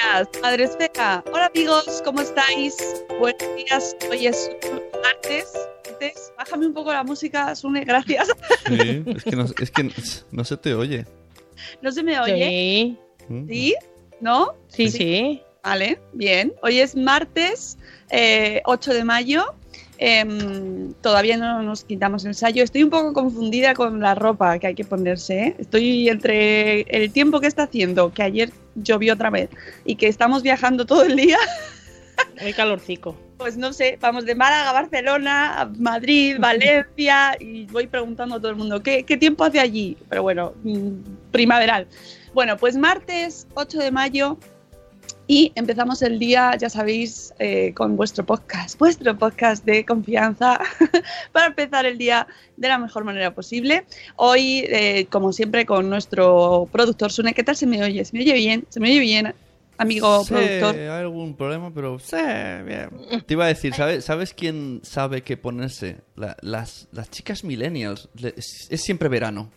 días, Madre Esfera. Hola amigos, ¿cómo estáis? Buenos días, hoy es martes. Bájame un poco la música, Sune, gracias. Sí, es que no, es que no se te oye. ¿No se me oye? Sí, Mm. ¿Sí? ¿No? sí, sí. Vale, bien. Hoy es martes eh, 8 de mayo. Em, todavía no nos quitamos el ensayo. Estoy un poco confundida con la ropa que hay que ponerse. ¿eh? Estoy entre el tiempo que está haciendo, que ayer llovió otra vez, y que estamos viajando todo el día. Muy calorcico. Pues no sé, vamos de Málaga a Barcelona, a Madrid, Valencia, y voy preguntando a todo el mundo, ¿qué, qué tiempo hace allí? Pero bueno, mm, primaveral. Bueno, pues martes 8 de mayo y empezamos el día, ya sabéis, eh, con vuestro podcast, vuestro podcast de confianza, para empezar el día de la mejor manera posible. Hoy, eh, como siempre, con nuestro productor Sune, ¿qué tal se me oye? ¿Se me oye bien? ¿Se me oye bien, amigo Sí, productor? hay algún problema, pero sí, bien. Te iba a decir, ¿sabes, ¿sabes quién sabe qué ponerse? La- las, las chicas millennials. Le- Es, es siempre verano.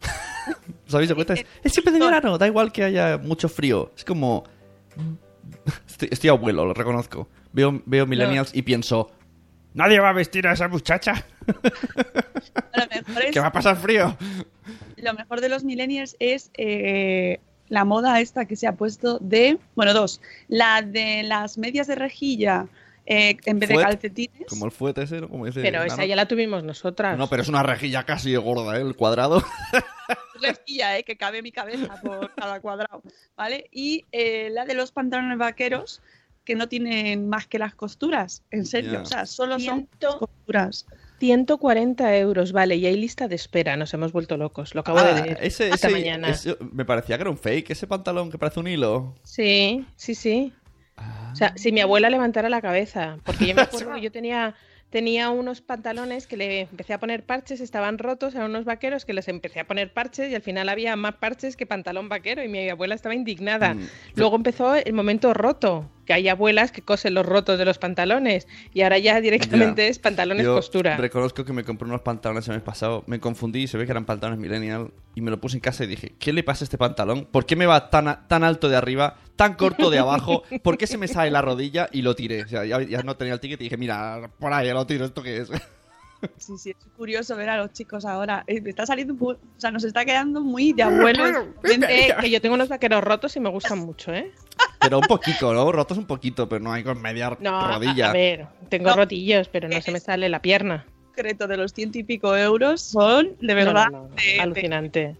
¿Sabéis de cuenta? Es, es siempre de verano, da igual que haya mucho frío. Es como... Estoy, estoy abuelo, lo reconozco. Veo, veo millennials y pienso... Nadie va a vestir a esa muchacha. A lo mejor es- que va a pasar frío. lo mejor de los millennials es eh, la moda esta que se ha puesto de, bueno, dos, la de las medias de rejilla eh, en vez de calcetines. Como el fuete ese, ¿no? Como ese Pero esa ya la tuvimos nosotras. No, pero es una rejilla casi gorda, ¿eh? El cuadrado. Rejilla, eh, que cabe mi cabeza por cada cuadrado, ¿vale? Y eh, la de los pantalones vaqueros que no tienen más que las costuras, en serio, o sea, solo son Ciento- costuras. 140 euros, vale, y hay lista de espera, nos hemos vuelto locos, lo acabo Ah, de leer ese, esta ese- mañana. ese- me parecía que era un fake, ese pantalón que parece un hilo. Sí, sí, sí. Ah. O sea, si mi abuela levantara la cabeza, porque yo me acuerdo que yo tenía, tenía unos pantalones que le empecé a poner parches, estaban rotos, eran unos vaqueros que les empecé a poner parches y al final había más parches que pantalón vaquero y mi abuela estaba indignada. Mm. Luego empezó el momento roto, que hay abuelas que cosen los rotos de los pantalones y ahora ya directamente Ya. es pantalones Yo costura. reconozco que me compré unos pantalones el mes pasado, me confundí, se ve que eran pantalones millennial y me lo puse en casa y dije, ¿qué le pasa a este pantalón? ¿Por qué me va tan, a- tan alto de arriba, tan corto de abajo? ¿Por qué se me sale la rodilla? Y lo tiré. O sea, ya, ya no tenía el ticket y dije, mira, por ahí ya lo tiro, ¿esto qué es? Sí, sí, es curioso ver a los chicos ahora. Eh, me está saliendo, un poco- o sea, nos está quedando muy de abuelos. Eh, que yo tengo unos vaqueros rotos y me gustan mucho, ¿eh? Pero un poquito, ¿no? Rotos un poquito, pero no hay con media No, rodilla. a ver, tengo No. rotillos, pero no se me sale la pierna. secreto de los ciento y pico euros son, de No, verdad, no, no, de- de- alucinante.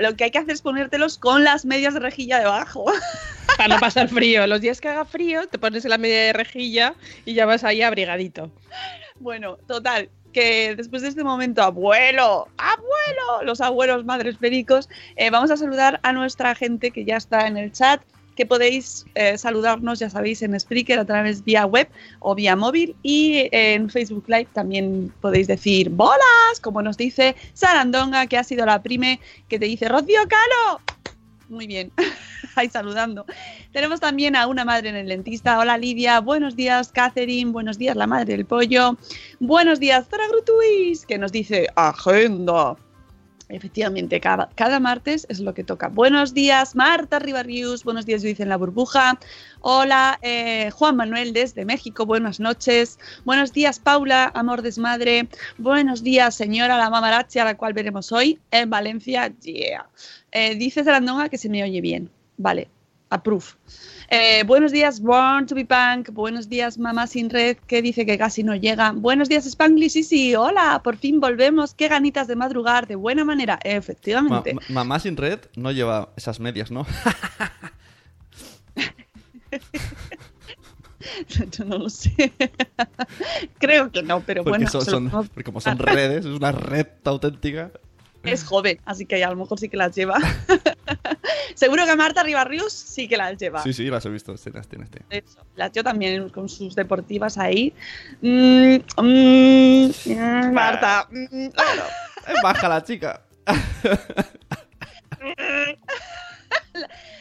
Lo que hay que hacer es ponértelos con las medias de rejilla debajo. Para no pasar frío. Los días que haga frío, te pones en la media de rejilla y ya vas ahí abrigadito. bueno, total, que después de este momento, abuelo, abuelo, los abuelos madres pericos, eh, vamos a saludar a nuestra gente que ya está en el chat, que podéis eh, saludarnos, ya sabéis, en Spreaker a través vía web o vía móvil y en Facebook Live también podéis decir bolas, como nos dice Sarandonga, que ha sido la prime que te dice Rocío Cano. Muy bien. Ahí saludando. Tenemos también a una madre en el dentista. Hola Lidia. Buenos días, Catherine. Buenos días, la madre del pollo. Buenos días, Zora Grutuis, que nos dice agenda. Efectivamente, cada, cada, martes es lo que toca. Buenos días, Marta Ribarrius. Buenos días, Judith en la burbuja. Hola, eh, Juan Manuel desde México. Buenas noches. Buenos días, Paula, amor desmadre. Buenos días, señora la mamarachi, a la cual veremos hoy en Valencia. Yeah. Eh, dice Zarandonga que se me oye bien. Vale, approve. Eh, buenos días, Born to be Punk. Buenos días, Mamá Sin Red, que dice que casi no llega. Buenos días, Spanglish. Sí, sí, hola, por fin volvemos. Qué ganitas de madrugar, de buena manera. Efectivamente. Ma- Mamá Sin Red no lleva esas medias, ¿no? Yo no lo sé. Creo que no, pero Porque, bueno. son- son- porque como son redes, es una red auténtica. Es joven, así que a lo mejor sí que las lleva. Seguro que Marta Ribarrius sí que las lleva. Sí, sí, las he visto. Escenas, tiene este. Eso, las yo también con sus deportivas ahí. Mm, mm, mm, Marta. mm, Baja la chica.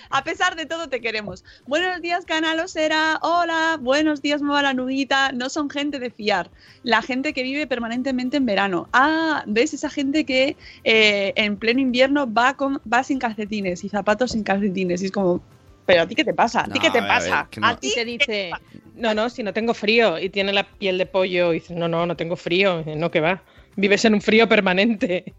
A pesar de todo, te queremos. Buenos días, Canalosera. Hola. Buenos días, Nueva la Nubita. No son gente de fiar. La gente que vive permanentemente en verano. Ah, ¿ves? Esa gente que eh, en pleno invierno va, con, va sin calcetines y zapatos sin calcetines. Y es como, ¿pero a ti qué te pasa? ¿A ti No, qué te a ver, pasa? que no. ¿A ti te dice, no, no, si no tengo frío y tiene la piel de pollo y dice, no, no, no tengo frío, no, que va, vives en un frío permanente.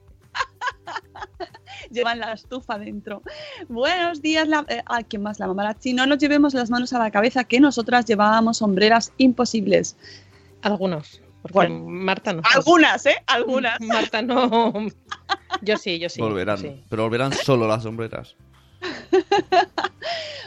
llevan la estufa dentro. Buenos días, la, eh, ah, ¿quién más? La mamarachi. No nos llevemos las manos a la cabeza que nosotras llevábamos sombreras imposibles. Algunos, porque Bueno. Marta no. Algunas, ¿eh? Algunas. Marta no. Yo sí, yo sí. volverán. sí. Pero volverán solo las sombreras.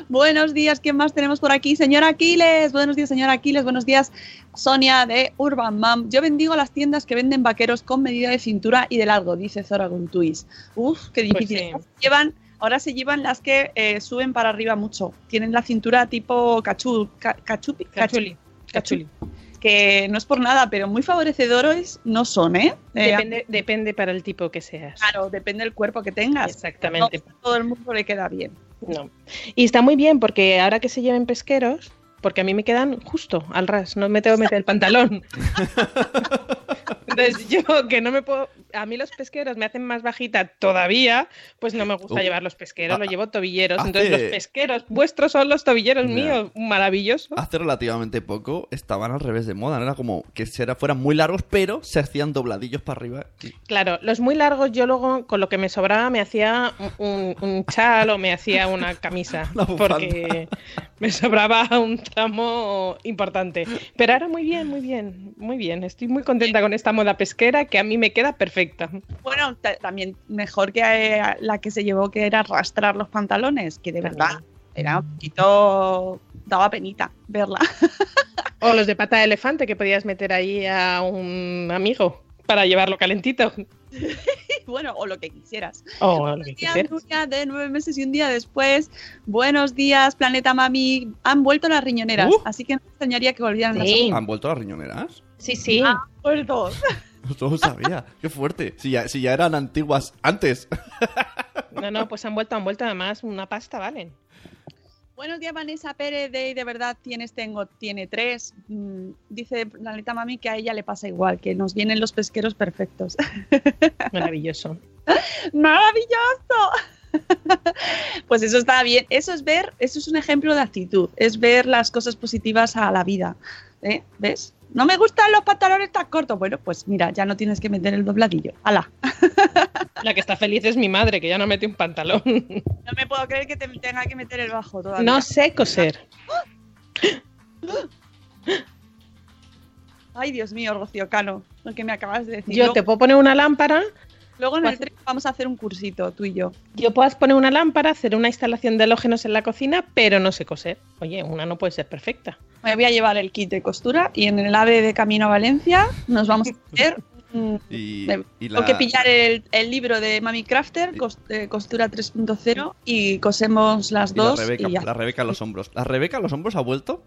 Buenos días, ¿quién más tenemos por aquí? Señor Aquiles. Buenos días, señor Aquiles. Buenos días, Sonia de Urban Mom. Yo bendigo las tiendas que venden vaqueros con medida de cintura y de largo, dice Zora Guntuis. Uf, qué Pues difícil. sí. Ahora se Llevan, ahora se llevan las que eh, suben para arriba mucho. Tienen la cintura tipo cachu, ca- cachupi, Cachuli. Cachuli. que no es por nada, pero muy favorecedores no son, ¿eh? Eh, Depende, para el tipo que seas. Claro, depende del cuerpo que tengas. Exactamente. No todo el mundo le queda bien. No. Y está muy bien porque ahora que se lleven pesqueros, porque a mí me quedan justo al ras, no me tengo que meter el pantalón. Entonces yo que no me puedo, a mí los pesqueros me hacen más bajita todavía, pues no me gusta Uh. llevar los pesqueros, Ah, los llevo tobilleros. hace- Entonces los pesqueros vuestros son los tobilleros míos, maravilloso. Hace relativamente poco estaban al revés de moda. ¿no? Era como que fueran muy largos, pero se hacían dobladillos para arriba. Claro, los muy largos yo luego con lo que me sobraba me hacía un, un chal o me hacía una camisa, Una porque me sobraba un tramo importante. Pero ahora muy bien, muy bien, muy bien. Estoy muy contenta con esta moda pesquera que a mí me queda perfecta. Bueno, ta- también mejor que eh, la que se llevó, que era arrastrar los pantalones, que de verdad era un poquito. daba penita verla. O los de pata de elefante que podías meter ahí a un amigo para llevarlo calentito. bueno, o lo que quisieras. O lo que Buenos días, quisieras. Nuria, de nueve meses y un día después. Buenos días, Planeta Mami. Han vuelto las riñoneras, Uh. así que no me extrañaría que volvieran las Sí. ¿Han vuelto las riñoneras? Sí, sí. Han vuelto. No lo sabía. Qué fuerte. Si ya, si ya eran antiguas antes. No, no, pues han vuelto, han vuelto además una pasta, valen. Buenos días, Vanessa Pérez. De, de verdad tienes, tengo, tiene tres. Mm, dice Planeta Mami que a ella le pasa igual, que nos vienen los pesqueros perfectos. Maravilloso. ¡Maravilloso! Pues eso está bien. Eso es ver, eso es un ejemplo de actitud, es ver las cosas positivas a la vida. ¿eh? ¿Ves? No me gustan los pantalones tan cortos. Bueno, pues mira, ya no tienes que meter el dobladillo. ¡Hala! La que está feliz es mi madre, que ya no mete un pantalón. No me puedo creer que te tenga que meter el bajo todavía. No sé coser. Ay, Dios mío, Rocío Cano, lo que me acabas de decir. Yo te puedo poner una lámpara, luego en el tren vamos a hacer un cursito, tú y yo. yo puedo poner una lámpara, hacer una instalación de halógenos en la cocina, pero no sé coser. Oye, una no puede ser perfecta. Me voy a llevar el kit de costura y en el AVE de camino a Valencia nos vamos a hacer. Y, Tengo que pillar el, el libro de Mami Crafter, eh, Costura 3.0, y cosemos las y la dos. Rebeca, y ya. la Rebeca a los hombros. ¿La Rebeca a los hombros ha vuelto?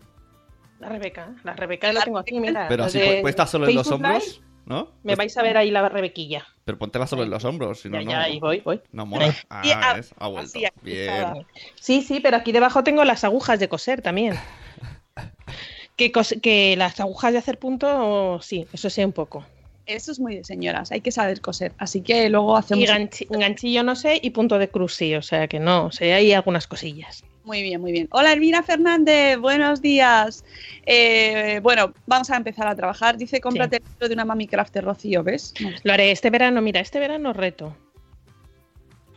La Rebeca, la Rebeca la tengo aquí, mira. Pero así, de pues, pues está solo en los hombros. Live. ¿No? Me vais a ver ahí la rebequilla. Pero póntela sobre los hombros, si no, Ya, no. ya, ahí voy, voy. No mola. Ah, Sí, ah, ha vuelto. así, Bien. Sí, sí, pero aquí debajo tengo las agujas de coser también. Que, cos- que las agujas de hacer punto, sí, eso sí un poco. Eso es muy de señoras, hay que saber coser. Así que luego hacemos. Y ganchi- ganchillo no sé y punto de cruz sí, o sea que no, o sea, hay algunas cosillas. Muy bien, muy bien. Hola, Elvira Fernández, buenos días. Eh, bueno, vamos a empezar a trabajar. Dice, cómprate el libro de una Mami Crafter, Rocío, ¿ves? Lo haré este verano, mira, este verano reto.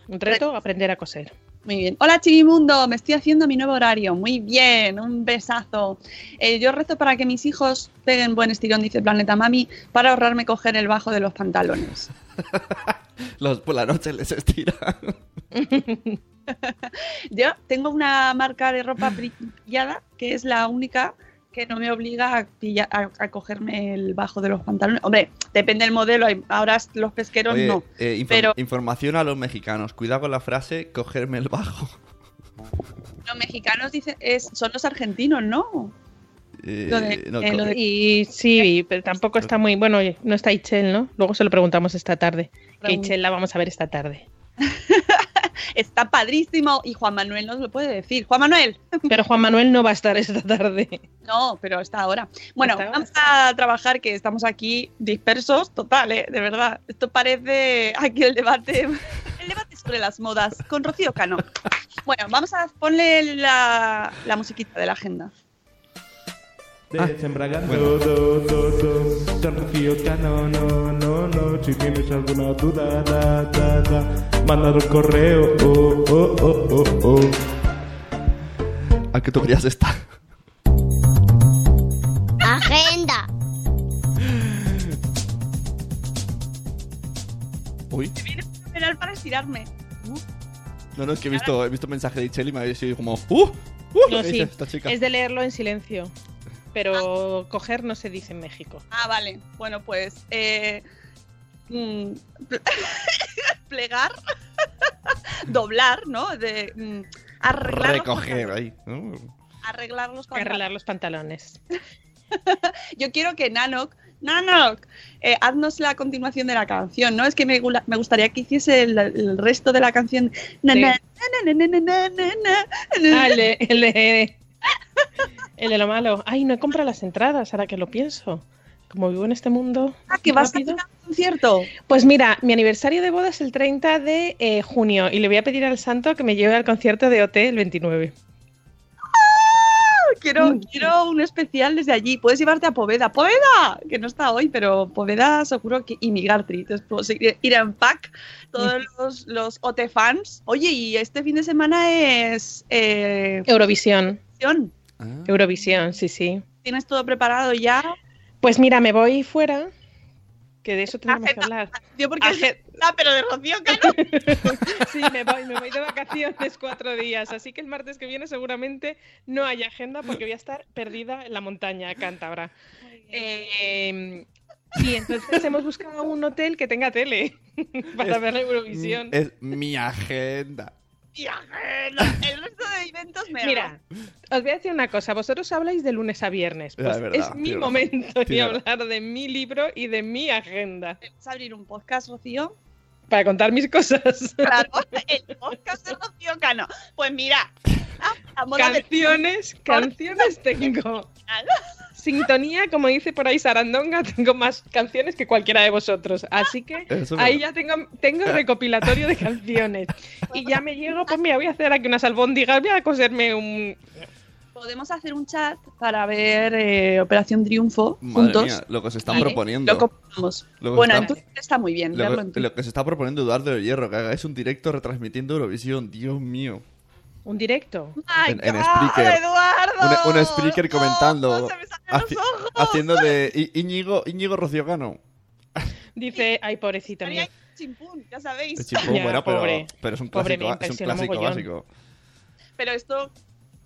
Un reto, aprender a coser. Muy bien. Hola, Chivimundo, me estoy haciendo mi nuevo horario. Muy bien, un besazo. Eh, yo rezo para que mis hijos peguen buen estirón, dice Planeta Mami, para ahorrarme coger el bajo de los pantalones. Los, por la noche les estira. Yo tengo una marca de ropa brillada que es la única que no me obliga a, pilla- a, a cogerme el bajo de los pantalones. Hombre, depende del modelo. hay- Ahora los pesqueros Oye, no. eh, pero- información a los mexicanos. Cuidado con la frase cogerme el bajo. Los mexicanos dicen, es, son los argentinos, ¿no? Eh, Lo de- no, eh, co- lo de- Y sí, pero tampoco está muy bueno, oye, no está Ichel, ¿no? Luego se lo preguntamos esta tarde. Que. Ichel la vamos a ver esta tarde. Está padrísimo. Y Juan Manuel nos lo puede decir. Juan Manuel. Pero Juan Manuel no va a estar esta tarde. No, pero está ahora. Bueno, Está ahora, vamos a trabajar que estamos aquí dispersos, total, ¿eh? de verdad. Esto parece aquí el debate, el debate sobre las modas con Rocío Cano. Bueno, vamos a ponerle la, la musiquita de la agenda. Desembragando, do, Don Rocío Cano, no, no, no. Si tienes alguna duda, da, da, da. Manda un correo, oh, oh, oh, oh, oh. ¿A qué tú querías estar? Agenda. Uy. Fenomenal para estirarme. No, no, es que he visto, he visto un mensaje de Ichel y me había sido como ¡Uh! ¡Uh! No, ¿qué sí, esta chica? es de leerlo en silencio. Pero coger no se dice en México. Ah, vale. Bueno, pues eh, mm, plegar, doblar, ¿no? De mm, arreglar, Recoger ahí. ¿no? arreglar los pantalones. arreglar los pantalones. Yo quiero que Nanok, Nanok, eh, haznos la continuación de la canción, ¿no? Es que me, gula- me gustaría que hiciese el, el resto de la canción. Na, Sí. na, na, na, na, na, na, na, na. Ah, el de, el de- lo malo. Ay, no he comprado las entradas, ahora que lo pienso. Como vivo en este mundo. Ah, que vas a rápido. hacer un concierto. Pues mira, mi aniversario de boda es el 30 de eh, junio y le voy a pedir al santo que me lleve al concierto de OT el 29. Quiero, Mm. quiero un especial desde allí. Puedes llevarte a Poveda. ¡Poveda! Que no está hoy, pero Poveda seguro que. Y Migartri. Entonces puedo ir, ir en pack todos los, los OT fans. Oye, y este fin de semana es. Eh, Eurovisión. Eurovisión. Ah. Eurovisión, sí, sí. ¿Tienes todo preparado ya? Pues mira, me voy fuera, que de eso tenemos que Agenda. hablar. Yo porque ah, pero de Rocío Cano. Sí, me voy, me voy de vacaciones cuatro días, así que el martes que viene seguramente no hay agenda porque voy a estar perdida en la montaña cántabra. Eh, y entonces hemos buscado un hotel que tenga tele para Es- ver la Eurovisión. Es mi agenda. Ajeno. El resto de eventos me Mira, os voy a decir una cosa, vosotros habláis de lunes a viernes, pues es verdad, es mi momento de hablar de mi libro y de mi agenda ¿Vamos a abrir un podcast, Rocío? para contar mis cosas. Claro, el podcast de Rocío Cano. Pues mira, ah, Canciones, canciones tengo. Sintonía, como dice por ahí Sarandonga, tengo más canciones que cualquiera de vosotros. Así que Eso es ahí ya tengo, tengo recopilatorio de canciones. Y ya me llego, pues mira, voy a hacer aquí unas albóndigas, voy a coserme un... Podemos hacer un chat para ver eh, Operación Triunfo Madre juntos. mía, lo que se están Vale, proponiendo. Lo compramos. Lo que Bueno, está- en Twitter está muy bien. Lo, que- lo que se está proponiendo Eduardo de Hierro, que hagáis un directo retransmitiendo Eurovisión, Dios mío. Un directo. ¡Ay, en- en God, Spreaker. Eduardo! Un, un speaker No, comentando, se me salen haci- los ojos. haciendo de Íñigo, Íñigo Rocío Cano. Dice, ay, pobrecita mía. chimpún, ya sabéis. Chimpún, Ya, bueno, pero, pobre. pero es un clásico, me es un clásico mogollón. básico. Pero esto,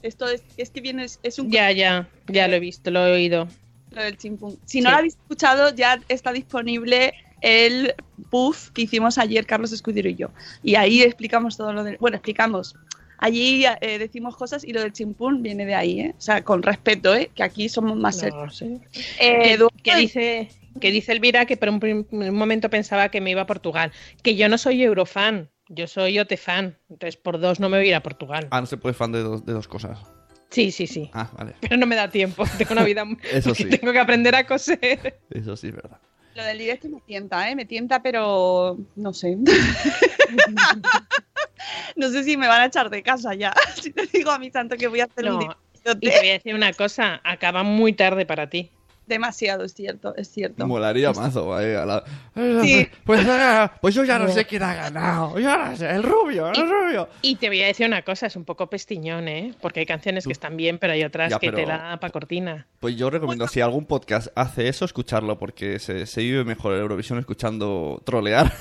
esto es, es que viene, es- es un Ya, ya, ya lo he visto, lo he oído. lo del chimpún. Si no Sí. lo habéis escuchado, ya está disponible el puff que hicimos ayer Carlos Escudero y yo. Y ahí explicamos todo lo de... Bueno, explicamos. Allí eh, decimos cosas y lo del chimpún viene de ahí, ¿eh? O sea, con respeto, ¿eh? Que aquí somos más serios. No, sí. Eh, Que- Eduardo, que dice Que dice Elvira que por un, momento pensaba que me iba a Portugal. Que yo no soy eurofan, yo soy OTFan. Entonces por dos no me voy a ir a Portugal. Ah, no se puede fan de dos, de dos cosas. Sí, sí, sí. Ah, vale. Pero no me da tiempo. Tengo una vida. Eso sí. Tengo que aprender a coser. Eso sí es verdad. Lo del directo me tienta, ¿eh? Me tienta, pero no sé. no sé si me van a echar de casa ya. Si te digo a mi santo que voy a hacer un No. Y te voy a decir una cosa, acaba muy tarde para ti. Demasiado, es cierto, es cierto. Molaría mazo. ahí, a la- Sí. Pues, ah, pues yo ya no sé quién ha ganado. Yo no sé, el rubio, el rubio. Y te voy a decir una cosa, es un poco pestiñón, ¿eh? Porque hay canciones que están bien, pero hay otras Ya, que te pero- la pa' cortina. Pues yo recomiendo, si algún podcast hace eso, escucharlo, porque se, se vive mejor Eurovisión escuchando trolear.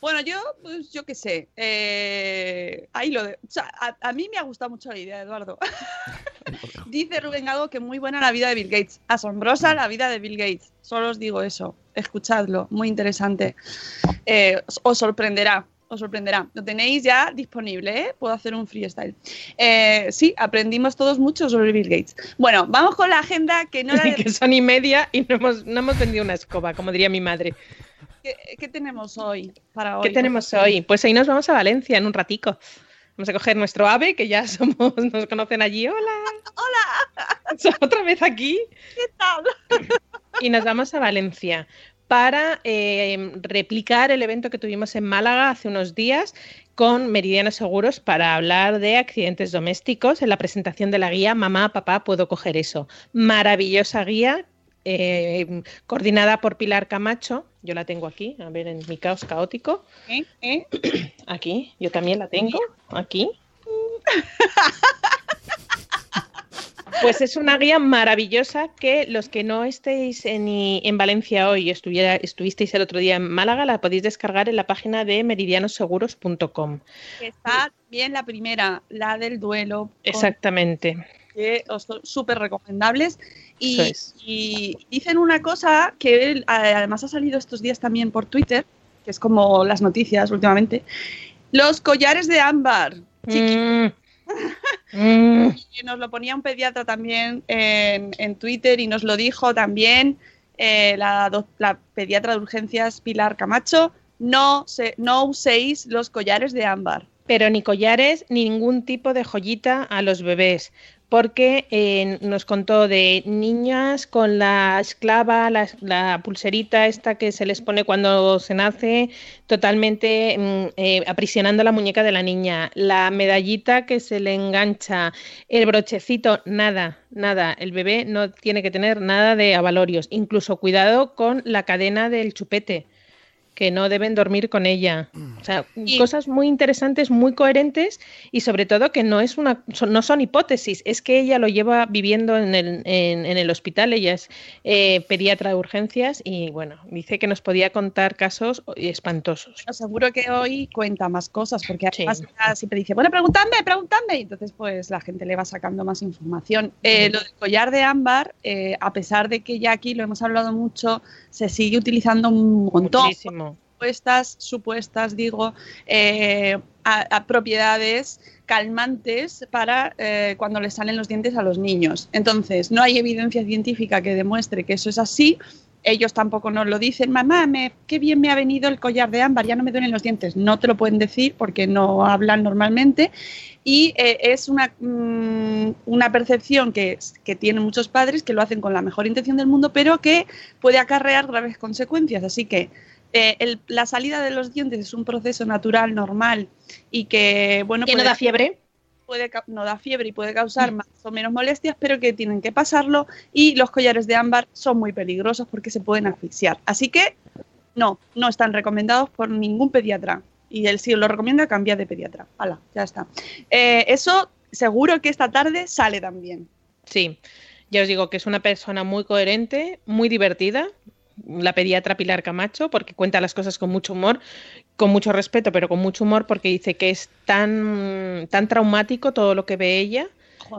Bueno, yo, pues yo qué sé. eh, ahí lo de. O sea, a, a mí me ha gustado mucho la idea, Eduardo. Dice Rubén Gago que muy buena la vida de Bill Gates. Asombrosa la vida de Bill Gates. Solo os digo eso. Escuchadlo. Muy interesante. Eh, os, sorprenderá. Os sorprenderá. Lo tenéis ya disponible, ¿eh? Puedo hacer un freestyle. Eh, sí, aprendimos todos mucho sobre Bill Gates. Bueno, vamos con la agenda que no de- que son y media y no hemos, no hemos vendido una escoba, como diría mi madre. ¿Qué, qué tenemos hoy para hoy? ¿Qué tenemos hoy? Pues hoy nos vamos a Valencia en un ratico. Vamos a coger nuestro ave, que ya somos, nos conocen allí. Hola. Hola. Otra vez aquí. ¿Qué tal? Y nos vamos a Valencia para eh, replicar el evento que tuvimos en Málaga hace unos días con Meridiano Seguros para hablar de accidentes domésticos en la presentación de la guía Mamá, papá, puedo coger eso. Maravillosa guía eh, coordinada por Pilar Camacho. Yo la tengo aquí, a ver, en mi caos caótico. ¿Eh? ¿Eh? Aquí, yo también la tengo, aquí. Pues es una guía maravillosa que los que no estéis en, en Valencia hoy y estuviera, estuvisteis el otro día en Málaga, la podéis descargar en la página de meridianoseguros.com. Está bien la primera, la del duelo. con- Exactamente. Que os son súper recomendables. Y, Eso es. y dicen una cosa que además ha salido estos días también por Twitter, que es como las noticias últimamente. Los collares de ámbar. Mm. Mm. Y nos lo ponía un pediatra también en, en Twitter y nos lo dijo también eh, la, pediatra de urgencias Pilar Camacho. No, se, no uséis los collares de ámbar. Pero ni collares ni ningún tipo de joyita a los bebés, porque eh, nos contó de niñas con la esclava, la, pulserita esta que se les pone cuando se nace, totalmente mm, eh, aprisionando la muñeca de la niña, la medallita que se le engancha, el brochecito, nada, nada. El bebé no tiene que tener nada de avalorios, incluso cuidado con la cadena del chupete que no deben dormir con ella. O sea, cosas muy interesantes, muy coherentes y sobre todo que no es una, son- no son hipótesis, es que ella lo lleva viviendo en el, en, en el hospital, ella es eh, pediatra de urgencias y bueno, dice que nos podía contar casos espantosos. Os Seguro que hoy cuenta más cosas, porque además siempre dice, bueno, preguntadme, preguntadme, y entonces pues la gente le va sacando más información. Eh, lo del collar de ámbar, eh, a pesar de que ya aquí lo hemos hablado mucho, se sigue utilizando un montón. Muchísimo. Supuestas, supuestas, digo, eh, a, propiedades calmantes para eh, cuando les salen los dientes a los niños. Entonces, no hay evidencia científica que demuestre que eso es así. Ellos tampoco nos lo dicen, mamá, me, qué bien me ha venido el collar de ámbar, ya no me duelen los dientes. No te lo pueden decir porque no hablan normalmente. Y eh, es una, mm, una percepción que, que tienen muchos padres que lo hacen con la mejor intención del mundo, pero que puede acarrear graves consecuencias. Así que eh, el- la salida de los dientes es un proceso natural, normal y que, bueno, ¿Que no da fiebre? Puede, no da fiebre y puede causar más o menos molestias, pero que tienen que pasarlo y los collares de ámbar son muy peligrosos porque se pueden asfixiar. Así que no, no están recomendados por ningún pediatra. Y él si lo recomienda, cambia de pediatra. Hala, ya está. Eh, eso seguro que esta tarde sale también. Sí, ya os digo que es una persona muy coherente, muy divertida, la pediatra Pilar Camacho, porque cuenta las cosas con mucho humor, con mucho respeto, pero con mucho humor, porque dice que es tan, tan traumático todo lo que ve ella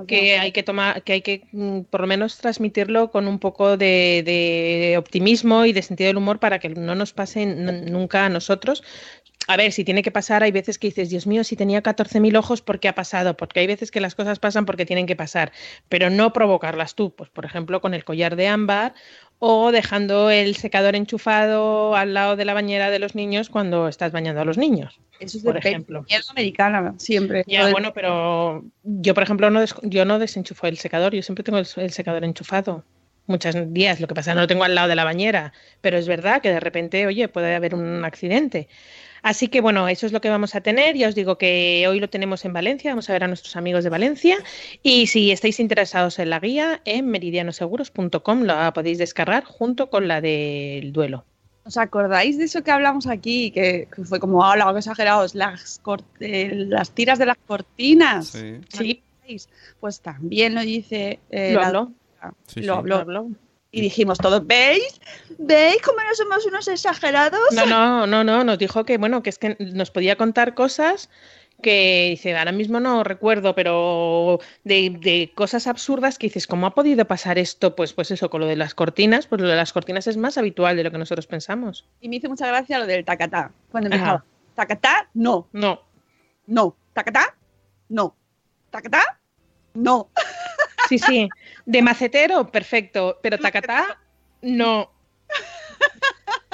que hay que tomar, que hay que mm, por lo menos transmitirlo con un poco de, de optimismo y de sentido del humor para que no nos pase nunca a nosotros a ver, si tiene que pasar, hay veces que dices, Dios mío, si tenía 14.000 ojos, ¿por qué ha pasado? Porque hay veces que las cosas pasan porque tienen que pasar, pero no provocarlas tú. Pues, por ejemplo, con el collar de ámbar o dejando el secador enchufado al lado de la bañera de los niños cuando estás bañando a los niños. Eso es por de ejemplo. americana, siempre. Ya, bueno, pero yo, por ejemplo, no, des- yo no desenchufo el secador, yo siempre tengo el, el secador enchufado. Muchos días, lo que pasa es que no lo tengo al lado de la bañera, pero es verdad que de repente, oye, puede haber un accidente. Así que bueno, eso es lo que vamos a tener. Ya os digo que hoy lo tenemos en Valencia, vamos a ver a nuestros amigos de Valencia. Y si estáis interesados en la guía, en meridianoseguros.com la podéis descargar junto con la del duelo. ¿Os acordáis de eso que hablamos aquí? Que, que fue como, hola, qué exagerados, las, eh, las tiras de las cortinas. Sí. Sí. Pues también lo dice. eh, lo la- habló. Sí, lo sí. habló. lo habló. Y dijimos todos, ¿veis? ¿Veis cómo no somos unos exagerados? No, no, no, no, nos dijo que bueno, que es que nos podía contar cosas que dice, ahora mismo no recuerdo, pero de, de cosas absurdas que dices, ¿cómo ha podido pasar esto? Pues, pues eso, con lo de las cortinas, pues lo de las cortinas es más habitual de lo que nosotros pensamos. Y me hizo mucha gracia lo del tacatá. Cuando Ajá. empezaba, tacatá, no, No, no, tacatá, no, tacatá, no. sí, sí, de macetero, perfecto, pero tacatá, no.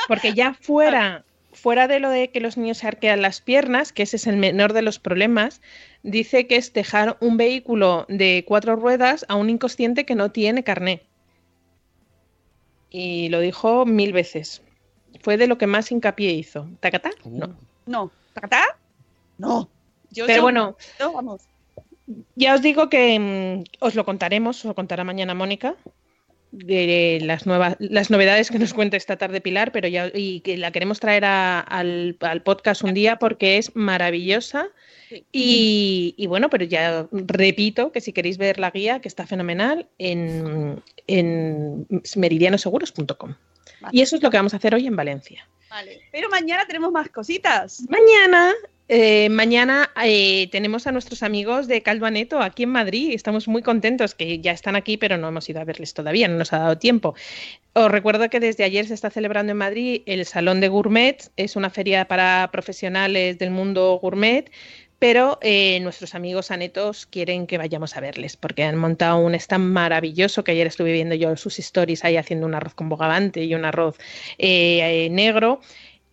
Porque ya fuera, fuera de lo de que los niños se arquean las piernas, que ese es el menor de los problemas, dice que es dejar un vehículo de cuatro ruedas a un inconsciente que no tiene carné. Y lo dijo mil veces. Fue de lo que más hincapié hizo. ¿Tacatá? No. No, tacatá, no. Yo, Pero yo- bueno, yo, vamos. Ya os digo que mm, os lo contaremos, os lo contará mañana Mónica, de las nuevas las novedades que nos cuenta esta tarde Pilar, pero ya y que la queremos traer a- al, al podcast un día porque es maravillosa. Sí. Y, y bueno, pero ya repito que si queréis ver la guía, que está fenomenal, en, en meridianoseguros.com. Vale. Y eso es lo que vamos a hacer hoy en Valencia. Vale. Pero mañana tenemos más cositas. Mañana, eh, mañana eh, tenemos a nuestros amigos de Caldo Aneto aquí en Madrid. Estamos muy contentos que ya están aquí, pero no hemos ido a verles todavía, no nos ha dado tiempo. Os recuerdo que desde ayer se está celebrando en Madrid el Salón de Gourmet. Es una feria para profesionales del mundo gourmet. Pero eh, nuestros amigos anetos quieren que vayamos a verles porque han montado un stand maravilloso que ayer estuve viendo yo sus stories ahí haciendo un arroz con bogavante y un arroz negro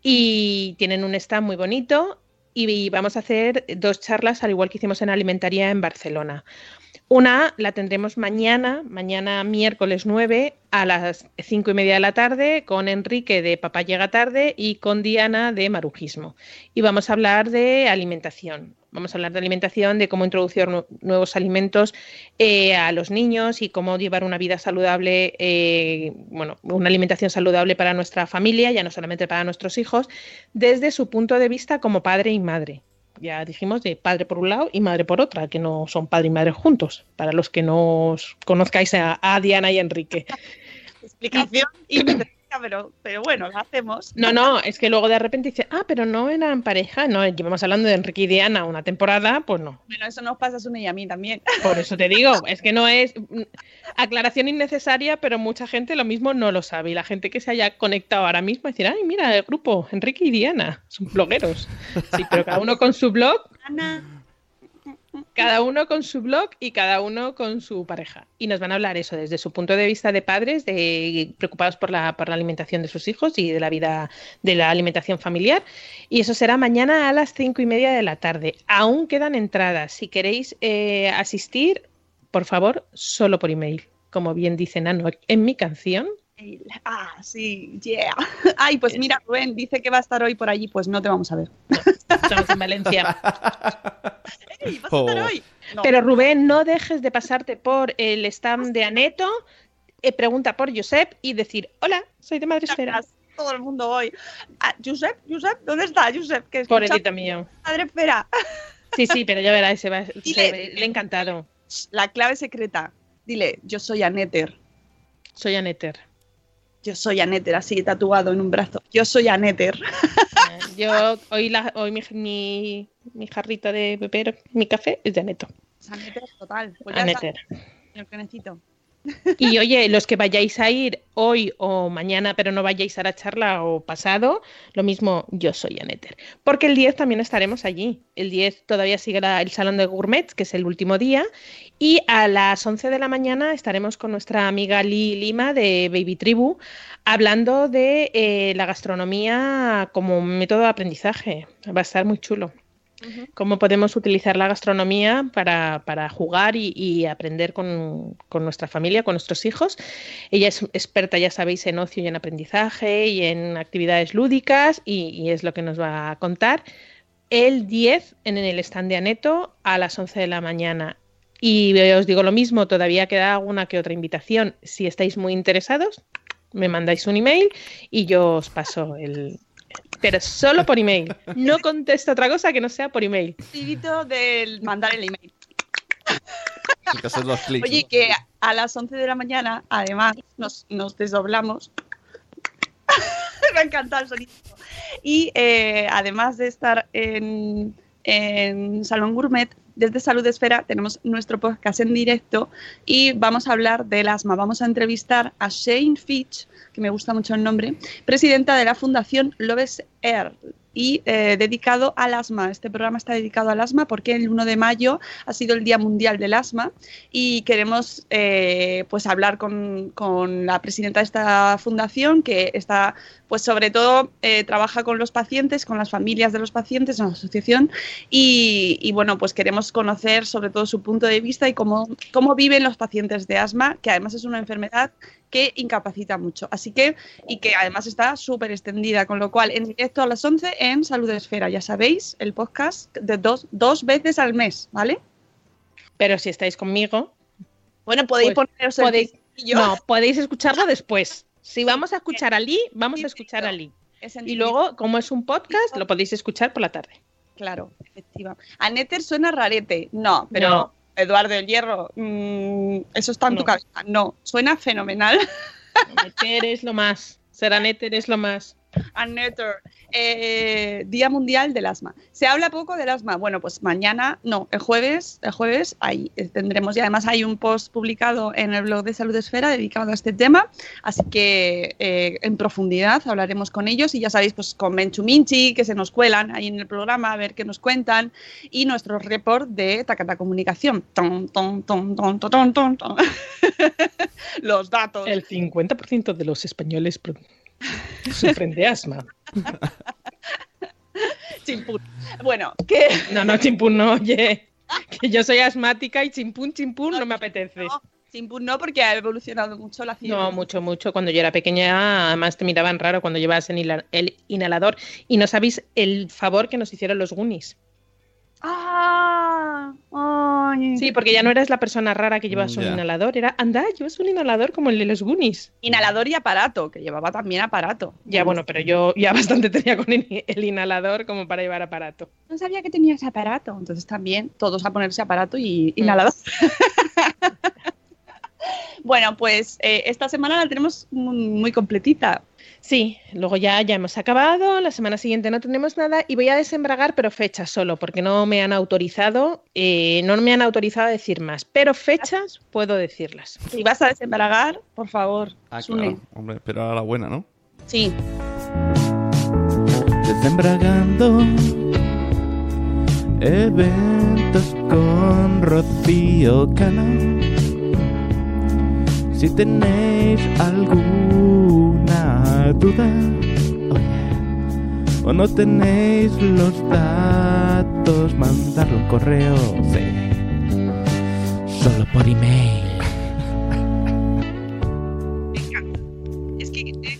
y tienen un stand muy bonito y vamos a hacer dos charlas al igual que hicimos en Alimentaria en Barcelona. Una la tendremos mañana, mañana miércoles 9 a las 5 y media de la tarde con Enrique de Papá Llega Tarde y con Diana de Marujismo. Y vamos a hablar de alimentación. Vamos a hablar de alimentación, de cómo introducir nu- nuevos alimentos eh, a los niños y cómo llevar una vida saludable, eh, bueno, una alimentación saludable para nuestra familia, ya no solamente para nuestros hijos, desde su punto de vista como padre y madre. Ya dijimos de padre por un lado y madre por otra, que no son padre y madre juntos, para los que no os conozcáis a, a Diana y Enrique. Explicación indecisa, pero, pero bueno, la hacemos. No, no, es que luego de repente dice, ah, pero no eran pareja, no, llevamos hablando de Enrique y Diana una temporada, pues no. Bueno, eso nos pasa a Sune y a mí también. Por eso te digo, es que no es mm, aclaración innecesaria, pero mucha gente lo mismo no lo sabe. Y la gente que se haya conectado ahora mismo decir, ay, mira, el grupo, Enrique y Diana, son blogueros. Sí, pero cada uno con su blog, Ana, cada uno con su blog y cada uno con su pareja. Y nos van a hablar eso desde su punto de vista de padres, de preocupados por la, por la alimentación de sus hijos y de la vida, de la alimentación familiar. Y eso será mañana a las cinco y media de la tarde. Aún quedan entradas. Si queréis eh, asistir, por favor, solo por email. Como bien dice Nano en mi canción. Ah, sí, yeah. Ay, pues mira, Rubén dice que va a estar hoy por allí, pues no te vamos a ver. Estamos en Valencia. Ey, ¿Vas a estar Oh. hoy? No. Pero Rubén, no dejes de pasarte por el stand de Aneto, eh, pregunta por Josep y decir, hola, soy de Madresfera. Gracias, Todo el mundo hoy. Ah, Josep, Josep, ¿dónde está Josep? Que Pobrecito mío. Madre espera. Sí, sí, pero ya verás, se va, se- Dile. le he encantado. La clave secreta. Dile, yo soy Aneter. Soy Aneter. Yo soy Aneter, así tatuado en un brazo. Yo soy Aneter. Yo hoy, la, hoy mi, mi, mi jarrita de beber mi café es de Aneto. Es Aneter total. Pues Aneter. señor Canecito. Y oye, los que vayáis a ir hoy o mañana, pero no vayáis a la charla o pasado, lo mismo yo soy Aneter. Porque el 10 también estaremos allí. El 10 todavía sigue el Salón de Gourmets, que es el último día. Y a las 11 de la mañana estaremos con nuestra amiga Lee Lima de Baby Tribu hablando de eh, la gastronomía como método de aprendizaje. Va a estar muy chulo cómo podemos utilizar la gastronomía para, jugar y, aprender con, con nuestra familia, con nuestros hijos. Ella es experta, ya sabéis, en ocio y en aprendizaje y en actividades lúdicas y, y es lo que nos va a contar el 10 en el stand de Aneto a las 11 de la mañana. Y os digo lo mismo, todavía queda alguna que otra invitación. Si estáis muy interesados, me mandáis un email y yo os paso el... Pero solo por email. No contesto otra cosa que no sea por email. Rapidito del mandar el email. Hay que hacer los clics. Oye, que a las 11 de la mañana, además, nos, nos desdoblamos. Me ha encantado el sonido. Y eh, además de estar en, en Salón Gourmet, desde Salud Esfera tenemos nuestro podcast en directo y vamos a hablar del asma. Vamos a entrevistar a Shane Fitch, que me gusta mucho el nombre, presidenta de la Fundación Loves Air y eh, dedicado al asma. Este programa está dedicado al asma porque el 1 de mayo ha sido el Día Mundial del Asma y queremos eh, pues hablar con, con la presidenta de esta fundación que está pues sobre todo eh, trabaja con los pacientes, con las familias de los pacientes en la asociación y, y, bueno pues queremos conocer sobre todo su punto de vista y cómo, cómo viven los pacientes de asma, que además es una enfermedad que incapacita mucho. Así que, y que además está súper extendida, con lo cual en directo a las 11 en Salud Esfera, ya sabéis, el podcast de dos, dos veces al mes, ¿vale? Pero si estáis conmigo, bueno, podéis pues, poneros el podéis. No, podéis escucharlo después. Si vamos a escuchar a Lee, vamos a escuchar a Lee. Y luego, como es un podcast, lo podéis escuchar por la tarde. Claro, efectiva. A Netter suena rarete. No, pero No. Eduardo el Hierro, mm, eso está en tu cabeza. No, suena fenomenal. Netter es lo más. Será Netter es lo más. A Netter. Eh, Día Mundial del Asma. Se habla poco del asma. Bueno, pues mañana, no, el jueves, el jueves ahí eh, tendremos y además hay un post publicado en el blog de Salud Esfera dedicado a este tema, así que eh, en profundidad hablaremos con ellos y ya sabéis, pues con Menchu Minchi, que se nos cuelan ahí en el programa a ver qué nos cuentan y nuestro report de Tacata Comunicación. Ton, ton, ton, ton, ton, ton, ton. Los datos. El 50% de los españoles sufren de asma. Chimpún. Bueno, que No, no, chimpún no, oye. Que yo soy asmática y chimpún, chimpún no me apetece. no, Chimpún no, porque ha evolucionado mucho la ciencia. No, mucho, mucho. Cuando yo era pequeña, además te miraban raro cuando llevabas el, inhala- el inhalador. Y no sabéis el favor que nos hicieron los Goonies. Ah, ay. Sí, porque ya no eras la persona rara que llevas un Ya. inhalador. Era, anda, llevas un inhalador como el de los Goonies. Inhalador y aparato, que llevaba también aparato. Ya, bueno, pero yo ya bastante tenía con el, inhalador como para llevar aparato. No sabía que tenía ese aparato. Entonces también todos a ponerse aparato y inhalador. bueno, pues eh, esta semana la tenemos muy completita. Sí, luego ya, ya hemos acabado, la semana siguiente no tenemos nada y voy a desembragar, pero fechas solo, porque no me han autorizado, eh, no me han autorizado a decir más, pero fechas puedo decirlas. Si vas a desembragar, por favor, Ah, claro. Hombre, pero a la buena, ¿no? Sí. Desembragando eventos con Rocío Cano. Si tenéis alguna duda oye, o no tenéis los datos, mandadlo un correo, sí. Solo por email. Es que, eh,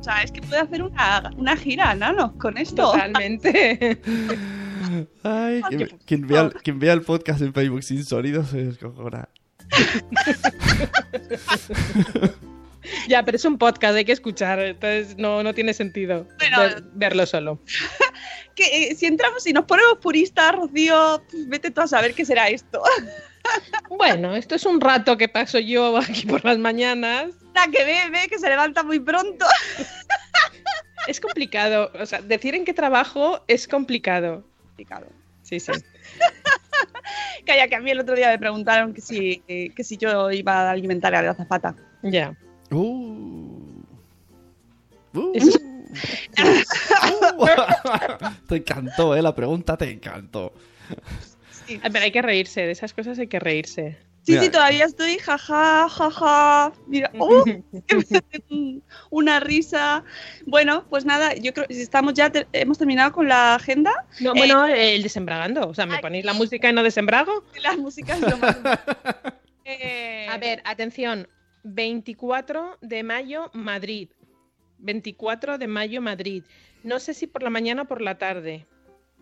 o sea, es que puede hacer una, una gira, Nano, con esto. Totalmente. Ay, quien, quien vea, el- quien vea el podcast en Facebook sin sonido se descojona. ya, pero es un podcast, hay que escuchar, entonces no, no tiene sentido Bueno. ver- verlo solo. Que eh, si entramos y nos ponemos puristas, Rocío, pues vete tú a saber qué será esto. Bueno, esto es un rato que paso yo aquí por las mañanas. La que bebe, que se levanta muy pronto. Es complicado, o sea, decir en qué trabajo es complicado. Complicado. Sí, sí. Calla, que a mí el otro día me preguntaron que si, eh, que si yo iba a alimentar a la azafata. Ya. Uh. Uh. Eso- Uh. te encantó, ¿eh? La pregunta te encantó. Sí, Ah, Pero hay que reírse, de esas cosas hay que reírse. sí, Mira. sí, todavía estoy, jaja, jaja. Mira, ¡uh! que me hace un- una risa. Bueno, pues nada, yo creo que estamos ya, te- hemos terminado con la agenda. No, Eh, bueno, el desembragando. O sea, ¿me ay. ponéis la música y no desembrago? La música es lo más. Eh, A ver, atención. 24 de mayo, Madrid. 24 de mayo, Madrid. No sé si por la mañana o por la tarde.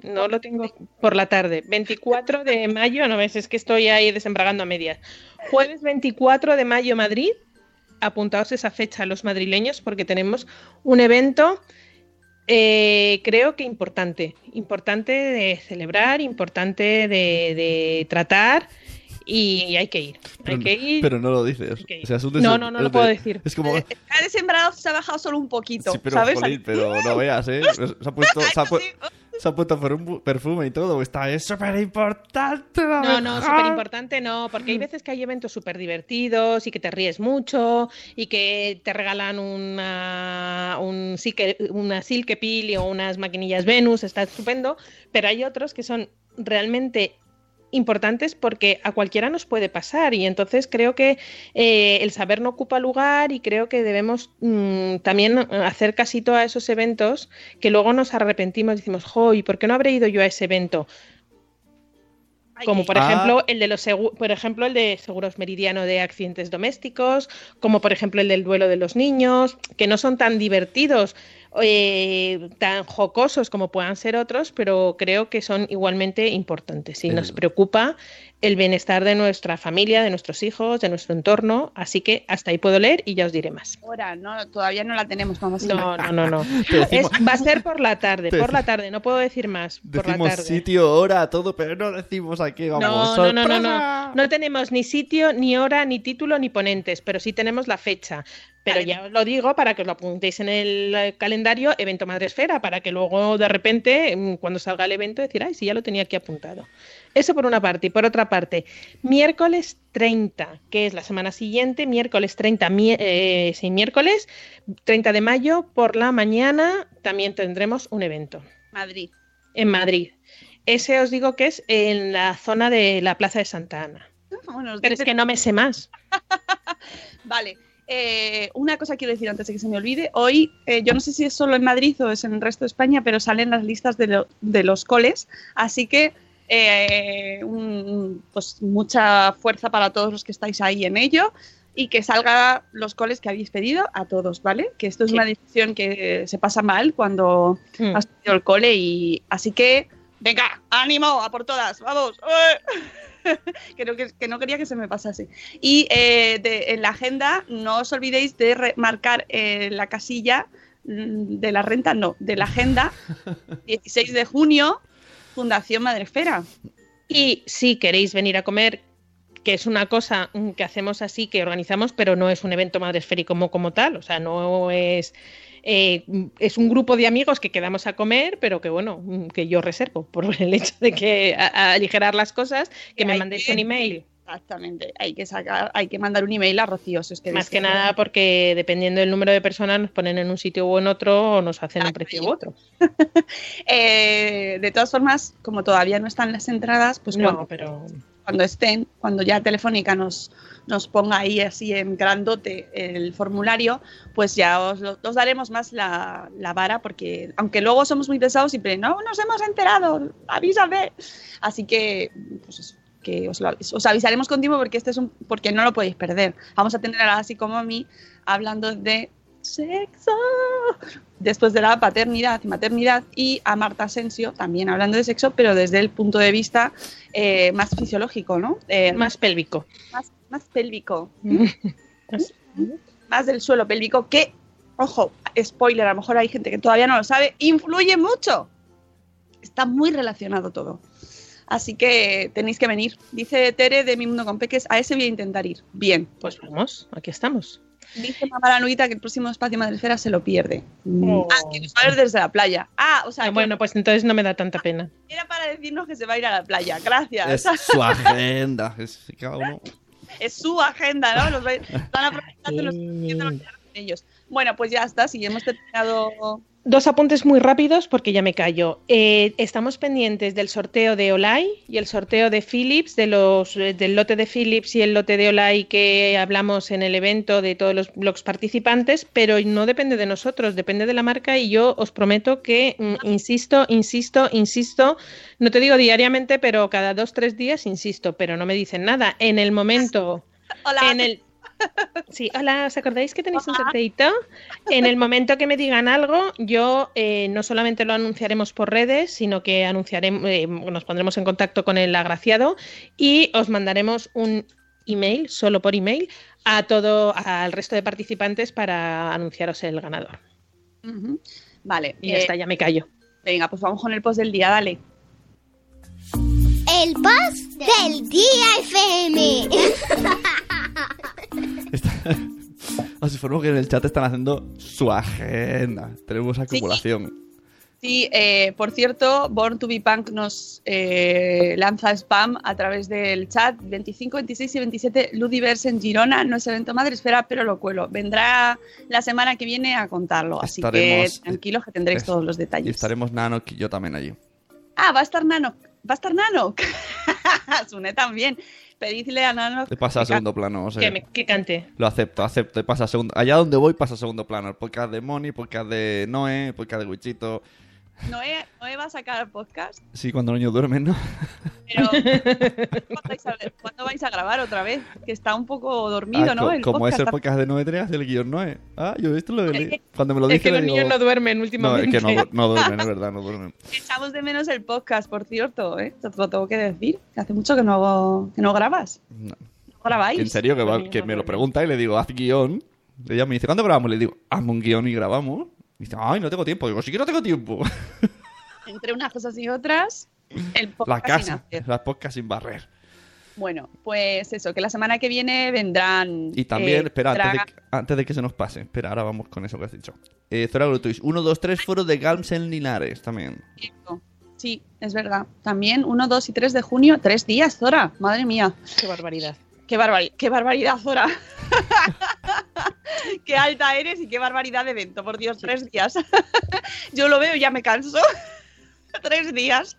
No lo tengo por la tarde. 24 de mayo, no ves, es que estoy ahí desembragando a medias. Jueves 24 de mayo, Madrid. Apuntaos esa fecha los madrileños porque tenemos un evento, eh, creo que importante. Importante de celebrar, importante de, de tratar y hay que ir. Pero, hay que ir. pero no lo dices. O sea, es un No, no, no lo puedo de- decir. Es como. Ha desembrado, se ha bajado solo un poquito, Sí, pero, ¿sabes? jolín, pero no veas, ¿eh? Se ha puesto, se ha pu- se ha puesto perfume y todo. Está, es súper importante. No, no, súper importante no, porque hay veces que hay eventos súper divertidos y que te ríes mucho y que te regalan una, un silke, una Silke Pil o unas maquinillas Venus, está estupendo, pero hay otros que son realmente importantes porque a cualquiera nos puede pasar y entonces creo que eh, el saber no ocupa lugar y creo que debemos mm, también hacer casito a esos eventos que luego nos arrepentimos y decimos, jo, ¿y por qué no habré ido yo a ese evento? como por Ah. ejemplo el de los por ejemplo el de seguros meridiano de accidentes domésticos, como por ejemplo el del duelo de los niños, que no son tan divertidos, eh, tan jocosos como puedan ser otros, pero creo que son igualmente importantes. Y nos preocupa el bienestar de nuestra familia, de nuestros hijos, de nuestro entorno, así que hasta ahí puedo leer y ya os diré más. Ahora, no, todavía no la tenemos, vamos a No, no, no, no. Es- va a ser por la tarde, por la tarde, no puedo decir más. Por la decimos tarde. sitio, hora, todo, pero no decimos a qué vamos. No, no, no, no, no. No tenemos ni sitio, ni hora, ni título, ni ponentes, pero sí tenemos la fecha. Pero ya os lo digo para que os lo apuntéis en el eh, calendario, evento Madresfera, para que luego de repente, mm, cuando salga el evento, decir, ay, sí, ya lo tenía aquí apuntado. Eso por una parte. Y por otra parte, miércoles 30, que es la semana siguiente, miércoles 30, mi- eh, sí, miércoles 30 de mayo, por la mañana, también tendremos un evento Madrid. en Madrid. Ese os digo que es en la zona de la Plaza de Santa Ana. Bueno, os Pero es que no me sé más. Vale. eh, una cosa quiero decir antes de que se me olvide. Hoy, eh, yo no sé si es solo en Madrid o es en el resto de España, pero salen las listas de, lo- de los coles. Así que eh, un- pues mucha fuerza para todos los que estáis ahí en ello y que salga los coles que habéis pedido a todos, ¿vale? Que esto es Sí. una decisión que se pasa mal cuando Mm. has pedido el cole y así que venga, ánimo, a por todas, vamos. ¡Eh! Creo que, que no quería que se me pasase. Y eh, de- en la agenda no os olvidéis de re- marcar eh, la casilla mm, de la renta, no, de la agenda 16 de junio, Fundación Madrefera. Y si queréis venir a comer, que es una cosa que hacemos así, que organizamos, pero no es un evento madresférico como, como tal, o sea, no es... eh, es un grupo de amigos que quedamos a comer, pero que bueno, que yo reservo por el hecho de que a, a aligerar las cosas, que me mandéis un email. Exactamente, hay que sacar, hay que mandar un email a Rocío. si os queréis Más que nada porque dependiendo del número de personas nos ponen en un sitio u en otro o nos hacen un Ah, precio sí. u otro. Eh, de todas formas, como todavía no están las entradas, pues no, cuando, pero cuando estén, cuando ya Telefónica nos, nos ponga ahí así en grandote el formulario, pues ya os, os daremos más la, la vara, porque aunque luego somos muy pesados, siempre no nos hemos enterado, avísame. Así que, pues eso, que os, lo avis- os avisaremos con tiempo porque este es un, porque no lo podéis perder. Vamos a tener a así como a mí hablando de sexo después de la paternidad y maternidad y a Marta Asensio también hablando de sexo pero desde el punto de vista eh, más fisiológico ¿no? Eh, más pélvico. más, más pélvico más del suelo pélvico que ojo spoiler a lo mejor hay gente que todavía no lo sabe influye mucho está muy relacionado todo así que tenéis que venir dice Tere de mi mundo con peques a ese voy a intentar ir bien Pues vamos, aquí estamos. Dice Mamá Nuita que el próximo espacio Madresfera se lo pierde. Oh. Ah, que nos va a ver desde la playa. Ah, o sea, Ah, que bueno, pues entonces no me da tanta pena. era para decirnos que se va a ir a la playa. Gracias. Es su agenda. Es cada uno. es su agenda, ¿no? Los va- están aprovechando los haciendo lo que hacen ellos. Bueno, pues ya está, si hemos terminado. Dos apuntes muy rápidos porque ya me callo. Eh, estamos pendientes del sorteo de Olay y el sorteo de Philips, de los, eh, del lote de Philips y el lote de Olay que hablamos en el evento de todos los blogs participantes, pero no depende de nosotros, depende de la marca y yo os prometo que, mm, insisto, insisto, insisto, no te digo diariamente, pero cada dos, tres días insisto, pero no me dicen nada. En el momento... Hola, En el... Sí, hola, ¿os acordáis que tenéis un sorteito? En el momento que me digan algo, yo eh, no solamente lo anunciaremos por redes, sino que anunciaremos, eh, nos pondremos en contacto con el agraciado y os mandaremos un email, solo por email, a todo, al resto de participantes para anunciaros el ganador. Vale. Y ya eh, está, ya me callo. Venga, pues vamos con el post del día, dale. El post del día FM. Os informo que en el chat están haciendo su agenda. Tenemos acumulación. Sí, eh, por cierto, Born to be Punk nos eh, lanza spam a través del chat 25, 26 y 27 Ludiverse en Girona. No es evento Madresfera, pero lo cuelo. Vendrá la semana que viene a contarlo, así Estaremos- que tranquilos que tendréis todos los Y detalles. estaremos Nano y yo también allí. Ah, va a estar Nano. Va a estar Nano. Sune también. Pedidle a Nano. Te pasa a segundo plano. O sea, Que, me, que cante. Lo acepto, acepto. y Pasa a segundo... Allá donde voy pasa a segundo plano. El podcast de Moni, podcast de Noé, podcast de Wichito. Noé, Noé va a sacar podcast, Sí, cuando los niños duermen, ¿no? pero ¿cuándo vais, a, cuándo vais a grabar otra vez? Que está un poco dormido, Ah, ¿no? co- El como es el podcast. podcast de Noé 3, hace el guion Noé. Ah, yo esto lo leí. que- Cuando me lo Es dice que los digo... niños no duermen No, últimamente. es que no, no duermen, es verdad, no duermen. Echamos de menos el podcast, por cierto, ¿eh? Te lo tengo que decir. Hace mucho que no, que no grabas. No. No grabáis. En serio, que, va- que me lo pregunta y le digo, haz guion. Ella me dice, ¿cuándo grabamos? Le digo, hazme un guion y grabamos. Dice, ay, no tengo tiempo. Digo, sí que no tengo tiempo. Entre unas cosas y otras, el La podcast sin casa, hacer. las podcasts sin barrer. Bueno, pues eso, que la semana que viene vendrán. Y también, eh, espera, antes de, antes de que se nos pase. Espera, ahora vamos con eso que has dicho. Eh, Zora Grutuis, 1, 2, 3, foro de Galms en Linares también. Sí, es verdad. También 1, 2 y 3 de junio, tres días, Zora. Madre mía. Qué barbaridad. Qué, barbari- qué barbaridad, Zora. qué alta eres y qué barbaridad de evento, por Dios, tres días. Yo lo veo y ya me canso. tres días.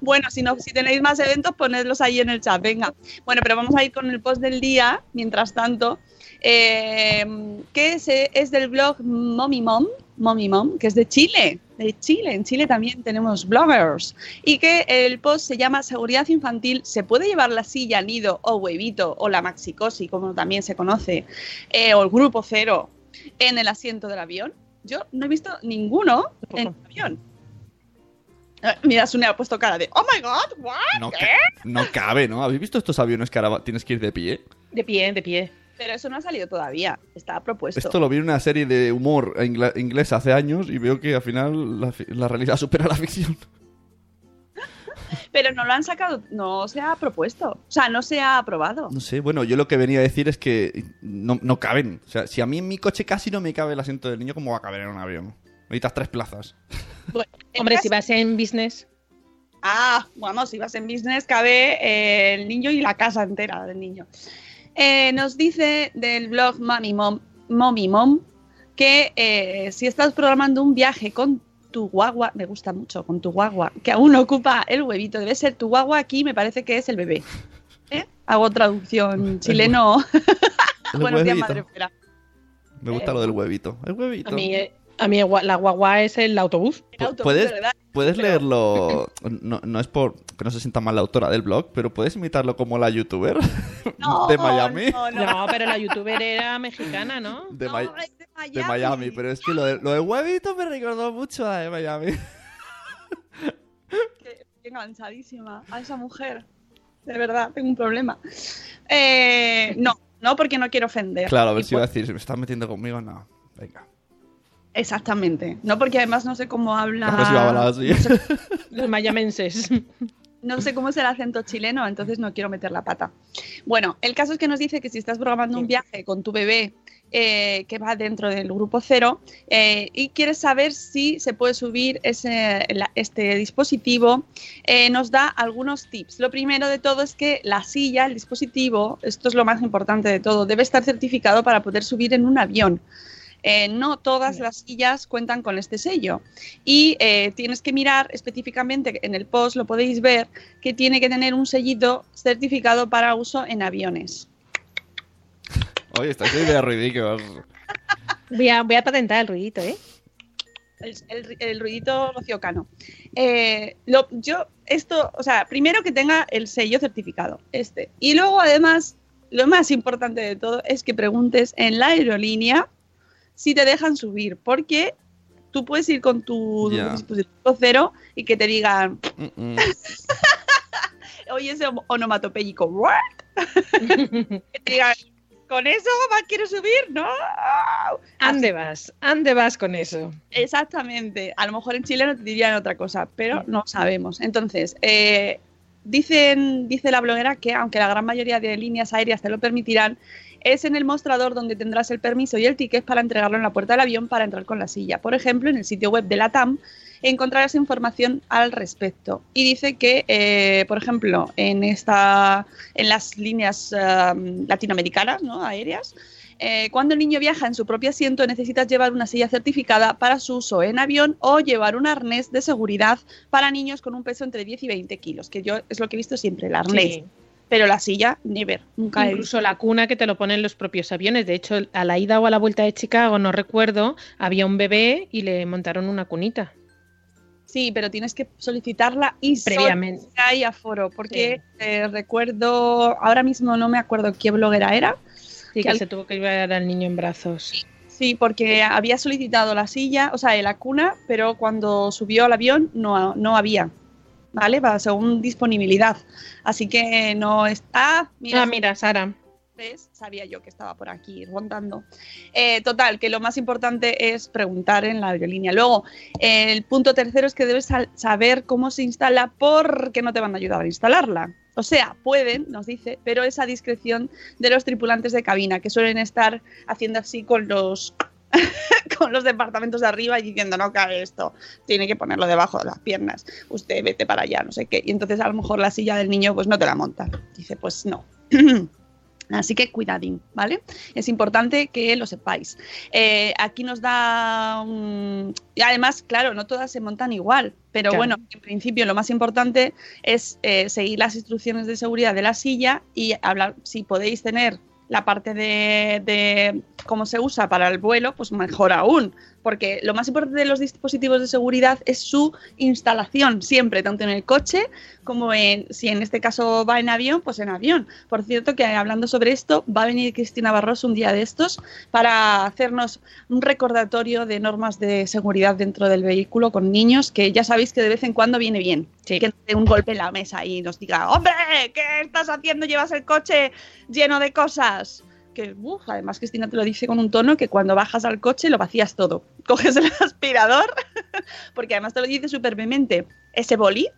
bueno, si, no, si tenéis más eventos, ponedlos ahí en el chat, venga. Bueno, pero vamos a ir con el post del día, mientras tanto, eh, que es, es del blog Mommy Mom, Mommy Mom, que es de Chile, de Chile. En Chile también tenemos bloggers. Y que el post se llama Seguridad Infantil. ¿Se puede llevar la silla, nido o huevito o la maxicosi, como también se conoce, eh, o el grupo cero en el asiento del avión? Yo no he visto ninguno en el avión. Eh, Mira, Sune ha puesto cara de ¡Oh my god! ¿What? No, no cabe, ¿no? ¿Habéis visto estos aviones que ahora tienes que ir de pie? De pie, de pie. Pero eso no ha salido todavía. Está propuesto. Esto lo vi en una serie de humor inglesa hace años y veo que al final la, realidad supera la ficción. Pero no lo han sacado, no se ha propuesto. O sea, no se ha aprobado. No sé, bueno, yo lo que venía a decir es que no, no caben. O sea, si a mí en mi coche casi no me cabe el asiento del niño, ¿cómo va a caber en un avión? Necesitas tres plazas. Bueno, Hombre, caso- si vas en business, Ah, vamos, si vas en business cabe eh, el niño y la casa entera del niño. Eh, nos dice del blog Mommy Mom, Mommy Mom que eh, si estás programando un viaje con tu guagua, me gusta mucho, con tu guagua, que aún ocupa el huevito, debe ser tu guagua aquí, me parece que es el bebé. ¿Eh? Hago traducción chileno. Buenos días, madre espera. Me gusta lo del huevito. El huevito. a mí, eh, a mí la guagua es el autobús. El autobús, ¿Puedes, ¿verdad? puedes Pero- leerlo? No, no es por que no se sienta mal la autora del blog, pero puedes imitarlo como la youtuber No, de Miami. no, no. No, pero la youtuber era mexicana, ¿no? De, es de Miami. de Miami, pero es que lo, de, lo del huevito me recordó mucho a de Miami. que estoy enganchadísima a esa mujer. De verdad, tengo un problema. Eh, no, no porque no quiero ofender. Claro, a ver Y si iba a pues- decir, ¿se me estás metiendo conmigo? No, venga. Exactamente. No porque además no sé cómo habla. Hablar así. Los mayamenses. no sé cómo es el acento chileno, entonces no quiero meter la pata. Bueno, el caso es que nos dice que si estás programando un viaje con tu bebé eh, que va dentro del grupo cero eh, y quieres saber si se puede subir ese, la- este dispositivo, eh, nos da algunos tips. Lo primero de todo es que la silla, el dispositivo, esto es lo más importante de todo, debe estar certificado para poder subir en un avión. Eh, no todas las sillas cuentan con este sello y eh, tienes que mirar específicamente en el post, lo podéis ver, que tiene que tener un sellito certificado para uso en aviones. Oye, estas ideas ridículas. Voy a, voy a patentar el ruidito, ¿eh? el, el- el ruidito Rocío Cano. Eh, lo- yo, esto, o sea, primero que tenga el sello certificado, este. Y luego, además, lo más importante de todo es que preguntes en la aerolínea si te dejan subir, porque tú puedes ir con tu dispositivo cero y que te digan, Mm, mm. oye, ese onomatopéyico, ¿what? que te digan, ¿con eso va, quiero subir? No. ¿Ande vas? ¿Ande vas con eso? Exactamente. A lo mejor en Chile no te dirían otra cosa, pero no sabemos. Entonces, eh, dicen, dice la bloguera que aunque la gran mayoría de líneas aéreas te lo permitirán, es en el mostrador donde tendrás el permiso y el ticket para entregarlo en la puerta del avión para entrar con la silla. Por ejemplo, en el sitio web de la TAM encontrarás información al respecto. Y dice que, eh, por ejemplo, en, esta, en las líneas eh, latinoamericanas ¿no? aéreas, eh, cuando el niño viaja en su propio asiento necesitas llevar una silla certificada para su uso en avión o llevar un arnés de seguridad para niños con un peso entre 10 y 20 kilos, que yo es lo que he visto siempre, el arnés. Sí. Pero la silla, never, nunca. Incluso la cuna que te lo ponen los propios aviones. De hecho, a la ida o a la vuelta de Chicago, no recuerdo, había un bebé y le montaron una cunita. Sí, pero tienes que solicitarla y Previamente. hay aforo, porque eh, recuerdo, ahora mismo no me acuerdo qué bloguera era. Sí, Que que al- se tuvo que llevar al niño en brazos. Sí, porque había solicitado la silla, o sea, la cuna, pero cuando subió al avión no, no había. ¿Vale? Va según disponibilidad. Así que no está. ah, mira, Sara. ¿Ves? Sabía yo que estaba por aquí rondando. Eh, total, que lo más importante es preguntar en la aerolínea. Luego, eh, el punto tercero es que debes saber cómo se instala porque no te van a ayudar a instalarla. O sea, pueden, nos dice, pero es a discreción de los tripulantes de cabina, que suelen estar haciendo así con los con los departamentos de arriba y diciendo no cabe esto, tiene que ponerlo debajo de las piernas, usted vete para allá, no sé qué. Y entonces a lo mejor la silla del niño pues no te la monta. Dice, pues no. Así que cuidadín, ¿vale? Es importante que lo sepáis. Eh, aquí nos da... un- Y además, claro, no todas se montan igual, pero Claro. bueno, en principio lo más importante es eh, seguir las instrucciones de seguridad de la silla y hablar, si podéis tener la parte de, de cómo se usa para el vuelo, pues mejor aún, porque lo más importante de los dispositivos de seguridad es su instalación siempre, tanto en el coche como en, si en este caso va en avión, pues en avión. Por cierto, que hablando sobre esto, va a venir Cristina Barroso un día de estos para hacernos un recordatorio de normas de seguridad dentro del vehículo con niños, que ya sabéis que de vez en cuando viene bien. Sí. Que dé un golpe en la mesa y nos diga, hombre, ¿qué estás haciendo? Llevas el coche lleno de cosas. Que, además Cristina te lo dice con un tono que cuando bajas al coche lo vacías todo. Coges el aspirador, porque además te lo dice súper vehemente. Ese boli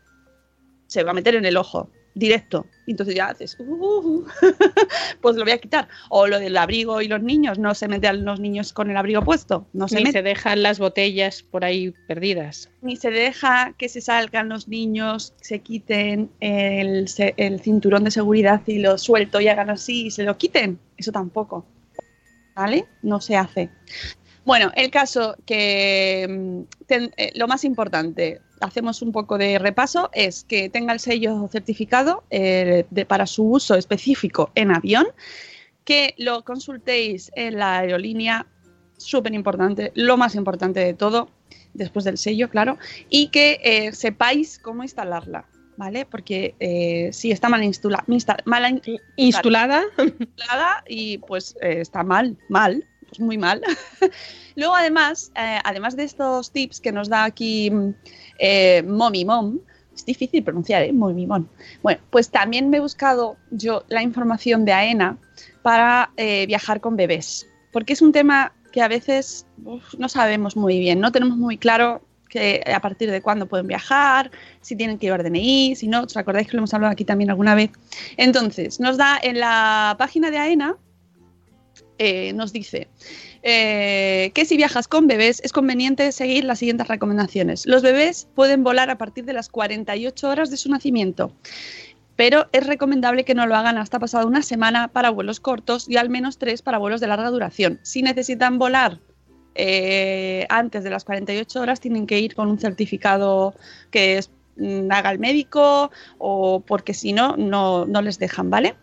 se va a meter en el ojo, directo. Y entonces ya haces, "Uh, pues lo voy a quitar. O lo del abrigo y los niños, no se meten los niños con el abrigo puesto, no se Ni meten se dejan las botellas por ahí perdidas. ni se deja que se salgan los niños, se quiten el, el cinturón de seguridad y lo suelto y hagan así y se lo quiten. Eso tampoco. ¿Vale? No se hace. Bueno, el caso que mm, ten- eh, lo más importante, hacemos un poco de repaso, es que tenga el sello certificado eh, de- para su uso específico en avión, que lo consultéis en la aerolínea, súper importante, lo más importante de todo, después del sello, claro, y que eh, sepáis cómo instalarla, ¿vale? Porque eh, si está mal, instala, insta- mal in- Instalada. instalada y pues está mal, mal, muy mal. Luego además, eh, además de estos tips que nos da aquí mm, eh, Mommy Mom, es difícil pronunciar, ¿eh? Mommy Mom. Bueno, pues también me he buscado yo la información de AENA para eh, viajar con bebés, porque es un tema que a veces no sabemos muy bien, no tenemos muy claro que a partir de cuándo pueden viajar, si tienen que llevar DNI, si no, ¿os acordáis que lo hemos hablado aquí también alguna vez? Entonces, nos da en la página de AENA, eh, nos dice eh, que si viajas con bebés es conveniente seguir las siguientes recomendaciones. Los bebés pueden volar a partir de las 48 horas de su nacimiento, pero es recomendable que no lo hagan hasta pasada una semana para vuelos cortos y al menos tres para vuelos de larga duración. Si necesitan volar eh, antes de las 48 horas, tienen que ir con un certificado que mm, haga el médico o porque si no, no, no les dejan, ¿vale?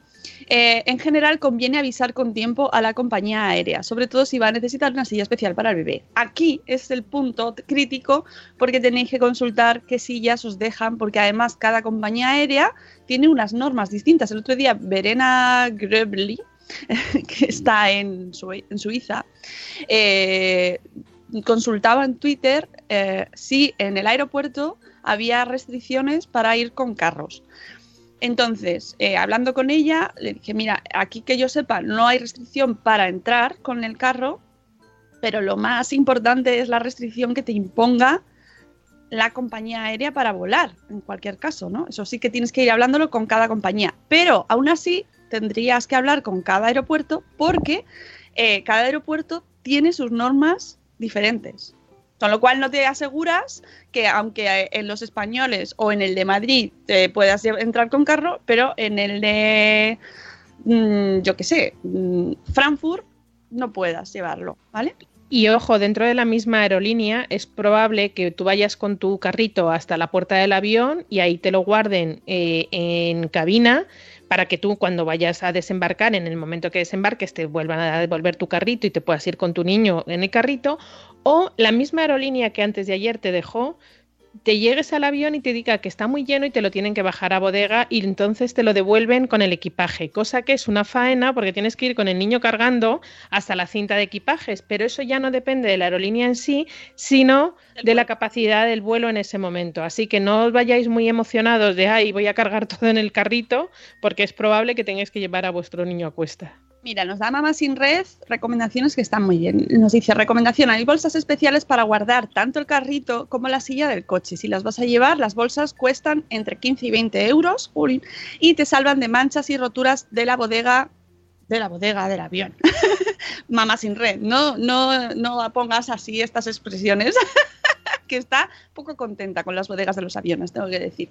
Eh, en general, conviene avisar con tiempo a la compañía aérea, sobre todo si va a necesitar una silla especial para el bebé. Aquí es el punto crítico porque tenéis que consultar qué sillas os dejan, porque además cada compañía aérea tiene unas normas distintas. El otro día, Verena Grebli, que está en Suiza, eh, consultaba en Twitter eh, si en el aeropuerto había restricciones para ir con carros. Entonces, eh, hablando con ella, le dije, mira, aquí que yo sepa, no hay restricción para entrar con el carro, pero lo más importante es la restricción que te imponga la compañía aérea para volar, en cualquier caso, ¿no? Eso sí que tienes que ir hablándolo con cada compañía, pero aún así tendrías que hablar con cada aeropuerto porque eh, cada aeropuerto tiene sus normas diferentes. Con lo cual no te aseguras que aunque en los españoles o en el de Madrid te puedas entrar con carro, pero en el de, mm, yo qué sé, mm, Frankfurt no puedas llevarlo, ¿vale? Y ojo, dentro de la misma aerolínea es probable que tú vayas con tu carrito hasta la puerta del avión y ahí te lo guarden eh, en cabina para que tú cuando vayas a desembarcar, en el momento que desembarques, te vuelvan a devolver tu carrito y te puedas ir con tu niño en el carrito. O la misma aerolínea que antes de ayer te dejó, te llegues al avión y te diga que está muy lleno y te lo tienen que bajar a bodega y entonces te lo devuelven con el equipaje, cosa que es una faena porque tienes que ir con el niño cargando hasta la cinta de equipajes, pero eso ya no depende de la aerolínea en sí, sino de la capacidad del vuelo en ese momento. Así que no os vayáis muy emocionados de, ay, voy a cargar todo en el carrito, porque es probable que tengáis que llevar a vuestro niño a cuesta. Mira, nos da Mamá Sin Red recomendaciones que están muy bien. Nos dice, recomendación, hay bolsas especiales para guardar tanto el carrito como la silla del coche. Si las vas a llevar, las bolsas cuestan entre 15 y 20 euros y te salvan de manchas y roturas de la bodega de la bodega del avión. Mamá sin red, no, no, no pongas así estas expresiones. que está poco contenta con las bodegas de los aviones, tengo que decir.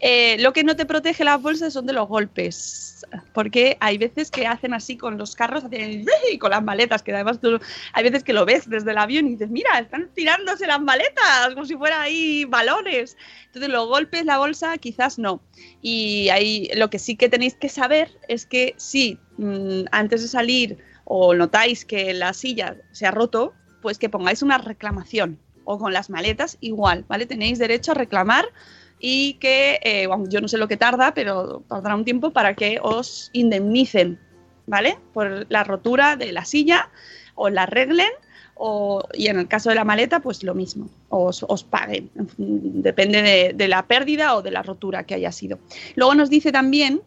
Eh, lo que no te protege las bolsas son de los golpes, porque hay veces que hacen así con los carros, hacen y con las maletas, que además tú, hay veces que lo ves desde el avión y dices, mira, están tirándose las maletas como si fuera ahí balones. Entonces los golpes, la bolsa, quizás no. Y ahí lo que sí que tenéis que saber es que si mmm, antes de salir o notáis que la silla se ha roto, pues que pongáis una reclamación o con las maletas igual, ¿vale? Tenéis derecho a reclamar y que, eh, bueno, yo no sé lo que tarda, pero tardará un tiempo para que os indemnicen, ¿vale? Por la rotura de la silla o la arreglen o, y en el caso de la maleta, pues lo mismo, os, os paguen, depende de, de la pérdida o de la rotura que haya sido. Luego nos dice también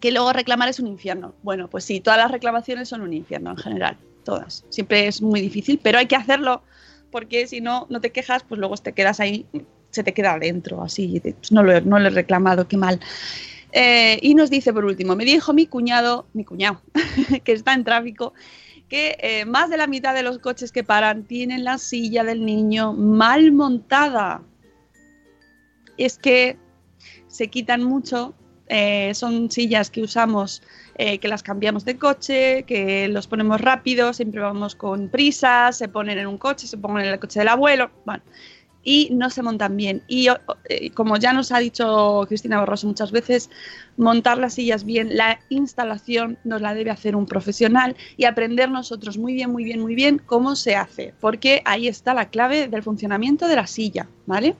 que luego reclamar es un infierno. Bueno, pues sí, todas las reclamaciones son un infierno en general, todas. Siempre es muy difícil, pero hay que hacerlo porque si no, no te quejas, pues luego te quedas ahí, se te queda adentro, así, no, lo, no lo he reclamado, qué mal. Eh, y nos dice por último, me dijo mi cuñado, mi cuñado, que está en tráfico, que eh, más de la mitad de los coches que paran tienen la silla del niño mal montada. Es que se quitan mucho, eh, son sillas que usamos eh, que las cambiamos de coche, que los ponemos rápido, siempre vamos con prisas, se ponen en un coche, se ponen en el coche del abuelo, bueno, y no se montan bien. Y eh, como ya nos ha dicho Cristina Barroso muchas veces, montar las sillas bien, la instalación nos la debe hacer un profesional y aprender nosotros muy bien, muy bien, muy bien cómo se hace, porque ahí está la clave del funcionamiento de la silla, ¿vale?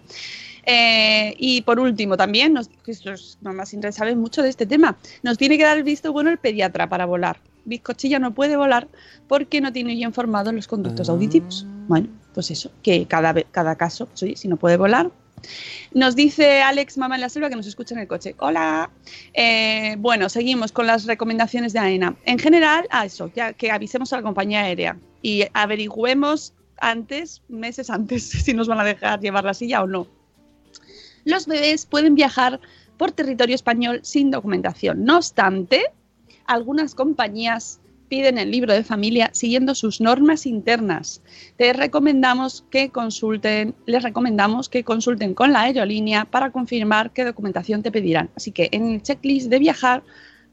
Eh, y por último, también, nos, nuestros mamás sin saben mucho de este tema, nos tiene que dar el visto bueno el pediatra para volar. Bizcochilla no puede volar porque no tiene bien formado los conductos auditivos. Bueno, pues eso, que cada, cada caso, sí, si no puede volar. Nos dice Alex, mamá en la selva, que nos escucha en el coche. Hola. Eh, bueno, seguimos con las recomendaciones de AENA. En general, a eso, ya que avisemos a la compañía aérea y averigüemos antes, meses antes, si nos van a dejar llevar la silla o no. Los bebés pueden viajar por territorio español sin documentación. No obstante, algunas compañías piden el libro de familia siguiendo sus normas internas. Te recomendamos que consulten, les recomendamos que consulten con la aerolínea para confirmar qué documentación te pedirán. Así que en el checklist de viajar,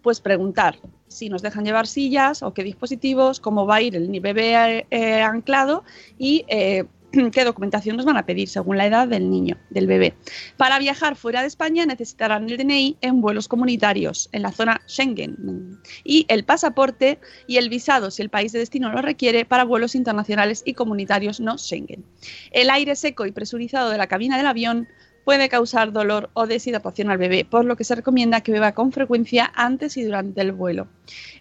pues preguntar si nos dejan llevar sillas o qué dispositivos, cómo va a ir el bebé eh, anclado y eh, qué documentación nos van a pedir según la edad del niño, del bebé. Para viajar fuera de España necesitarán el DNI en vuelos comunitarios en la zona Schengen y el pasaporte y el visado si el país de destino lo requiere para vuelos internacionales y comunitarios no Schengen. El aire seco y presurizado de la cabina del avión puede causar dolor o deshidratación al bebé, por lo que se recomienda que beba con frecuencia antes y durante el vuelo.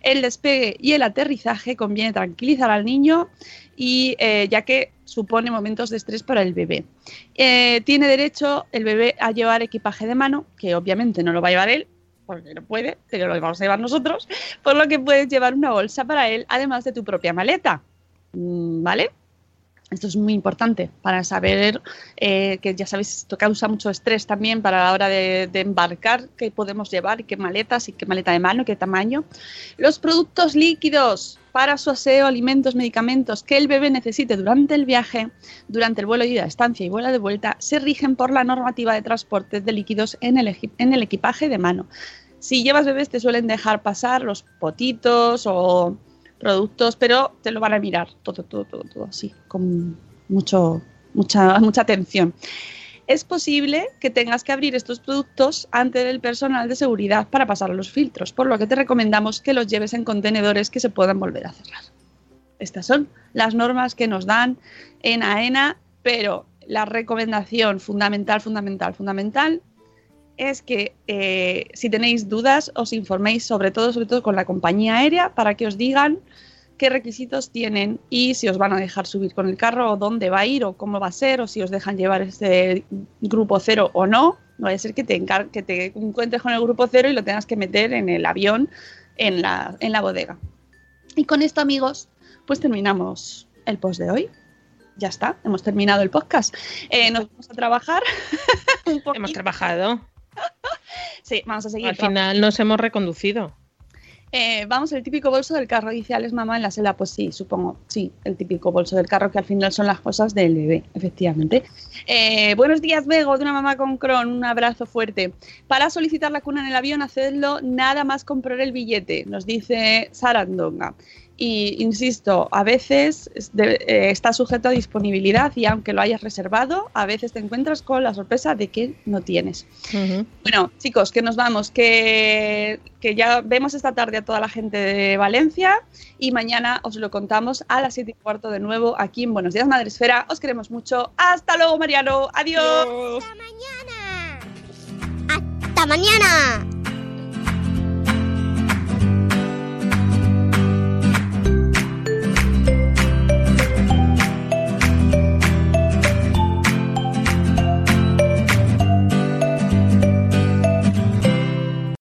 El despegue y el aterrizaje conviene tranquilizar al niño y eh, ya que supone momentos de estrés para el bebé. Eh, tiene derecho el bebé a llevar equipaje de mano, que obviamente no lo va a llevar él, porque no puede, pero lo vamos a llevar nosotros, por lo que puedes llevar una bolsa para él, además de tu propia maleta. Mm, ¿Vale? Esto es muy importante para saber eh, que ya sabéis, esto causa mucho estrés también para la hora de, embarcar, qué podemos llevar, qué maletas y qué maleta de mano, qué tamaño. Los productos líquidos para su aseo, alimentos, medicamentos que el bebé necesite durante el viaje, durante el vuelo de ida, estancia y vuelo de vuelta, se rigen por la normativa de transporte de líquidos en el, en el equipaje de mano. Si llevas bebés te suelen dejar pasar los potitos o productos, pero te lo van a mirar todo, todo, todo, todo así, con mucho, mucha, mucha atención. Es posible que tengas que abrir estos productos ante el personal de seguridad para pasar los filtros, por lo que te recomendamos que los lleves en contenedores que se puedan volver a cerrar. Estas son las normas que nos dan en AENA, pero la recomendación fundamental, fundamental, fundamental es que eh, si tenéis dudas os informéis sobre todo, sobre todo con la compañía aérea para que os digan qué requisitos tienen y si os van a dejar subir con el carro o dónde va a ir o cómo va a ser o si os dejan llevar este grupo cero o no. No vaya a ser que te, que te encuentres con el grupo cero y lo tengas que meter en el avión en la, en la bodega. Y con esto amigos, pues terminamos el post de hoy ya está, hemos terminado el podcast. Eh, nos vamos a trabajar. hemos trabajado. Sí, vamos a seguir. Al final nos hemos reconducido. Eh, vamos, el típico bolso del carro, dice Alex Mamá en la selva. Pues sí, supongo, sí, el típico bolso del carro que al final son las cosas del bebé, efectivamente. Eh, buenos días, Bego, de una mamá con Cron, un abrazo fuerte. Para solicitar la cuna en el avión, hacedlo nada más comprar el billete, nos dice Sarandonga. Y insisto, a veces eh, está sujeto a disponibilidad y aunque lo hayas reservado, a veces te encuentras con la sorpresa de que no tienes. Bueno, chicos, que nos vamos, que, que, ya vemos esta tarde a toda la gente de Valencia y mañana os lo contamos a las 7 y cuarto de nuevo aquí en Buenos Días Madre Esfera. Os queremos mucho. Hasta luego, Mariano. Adiós. Hasta mañana. Hasta mañana.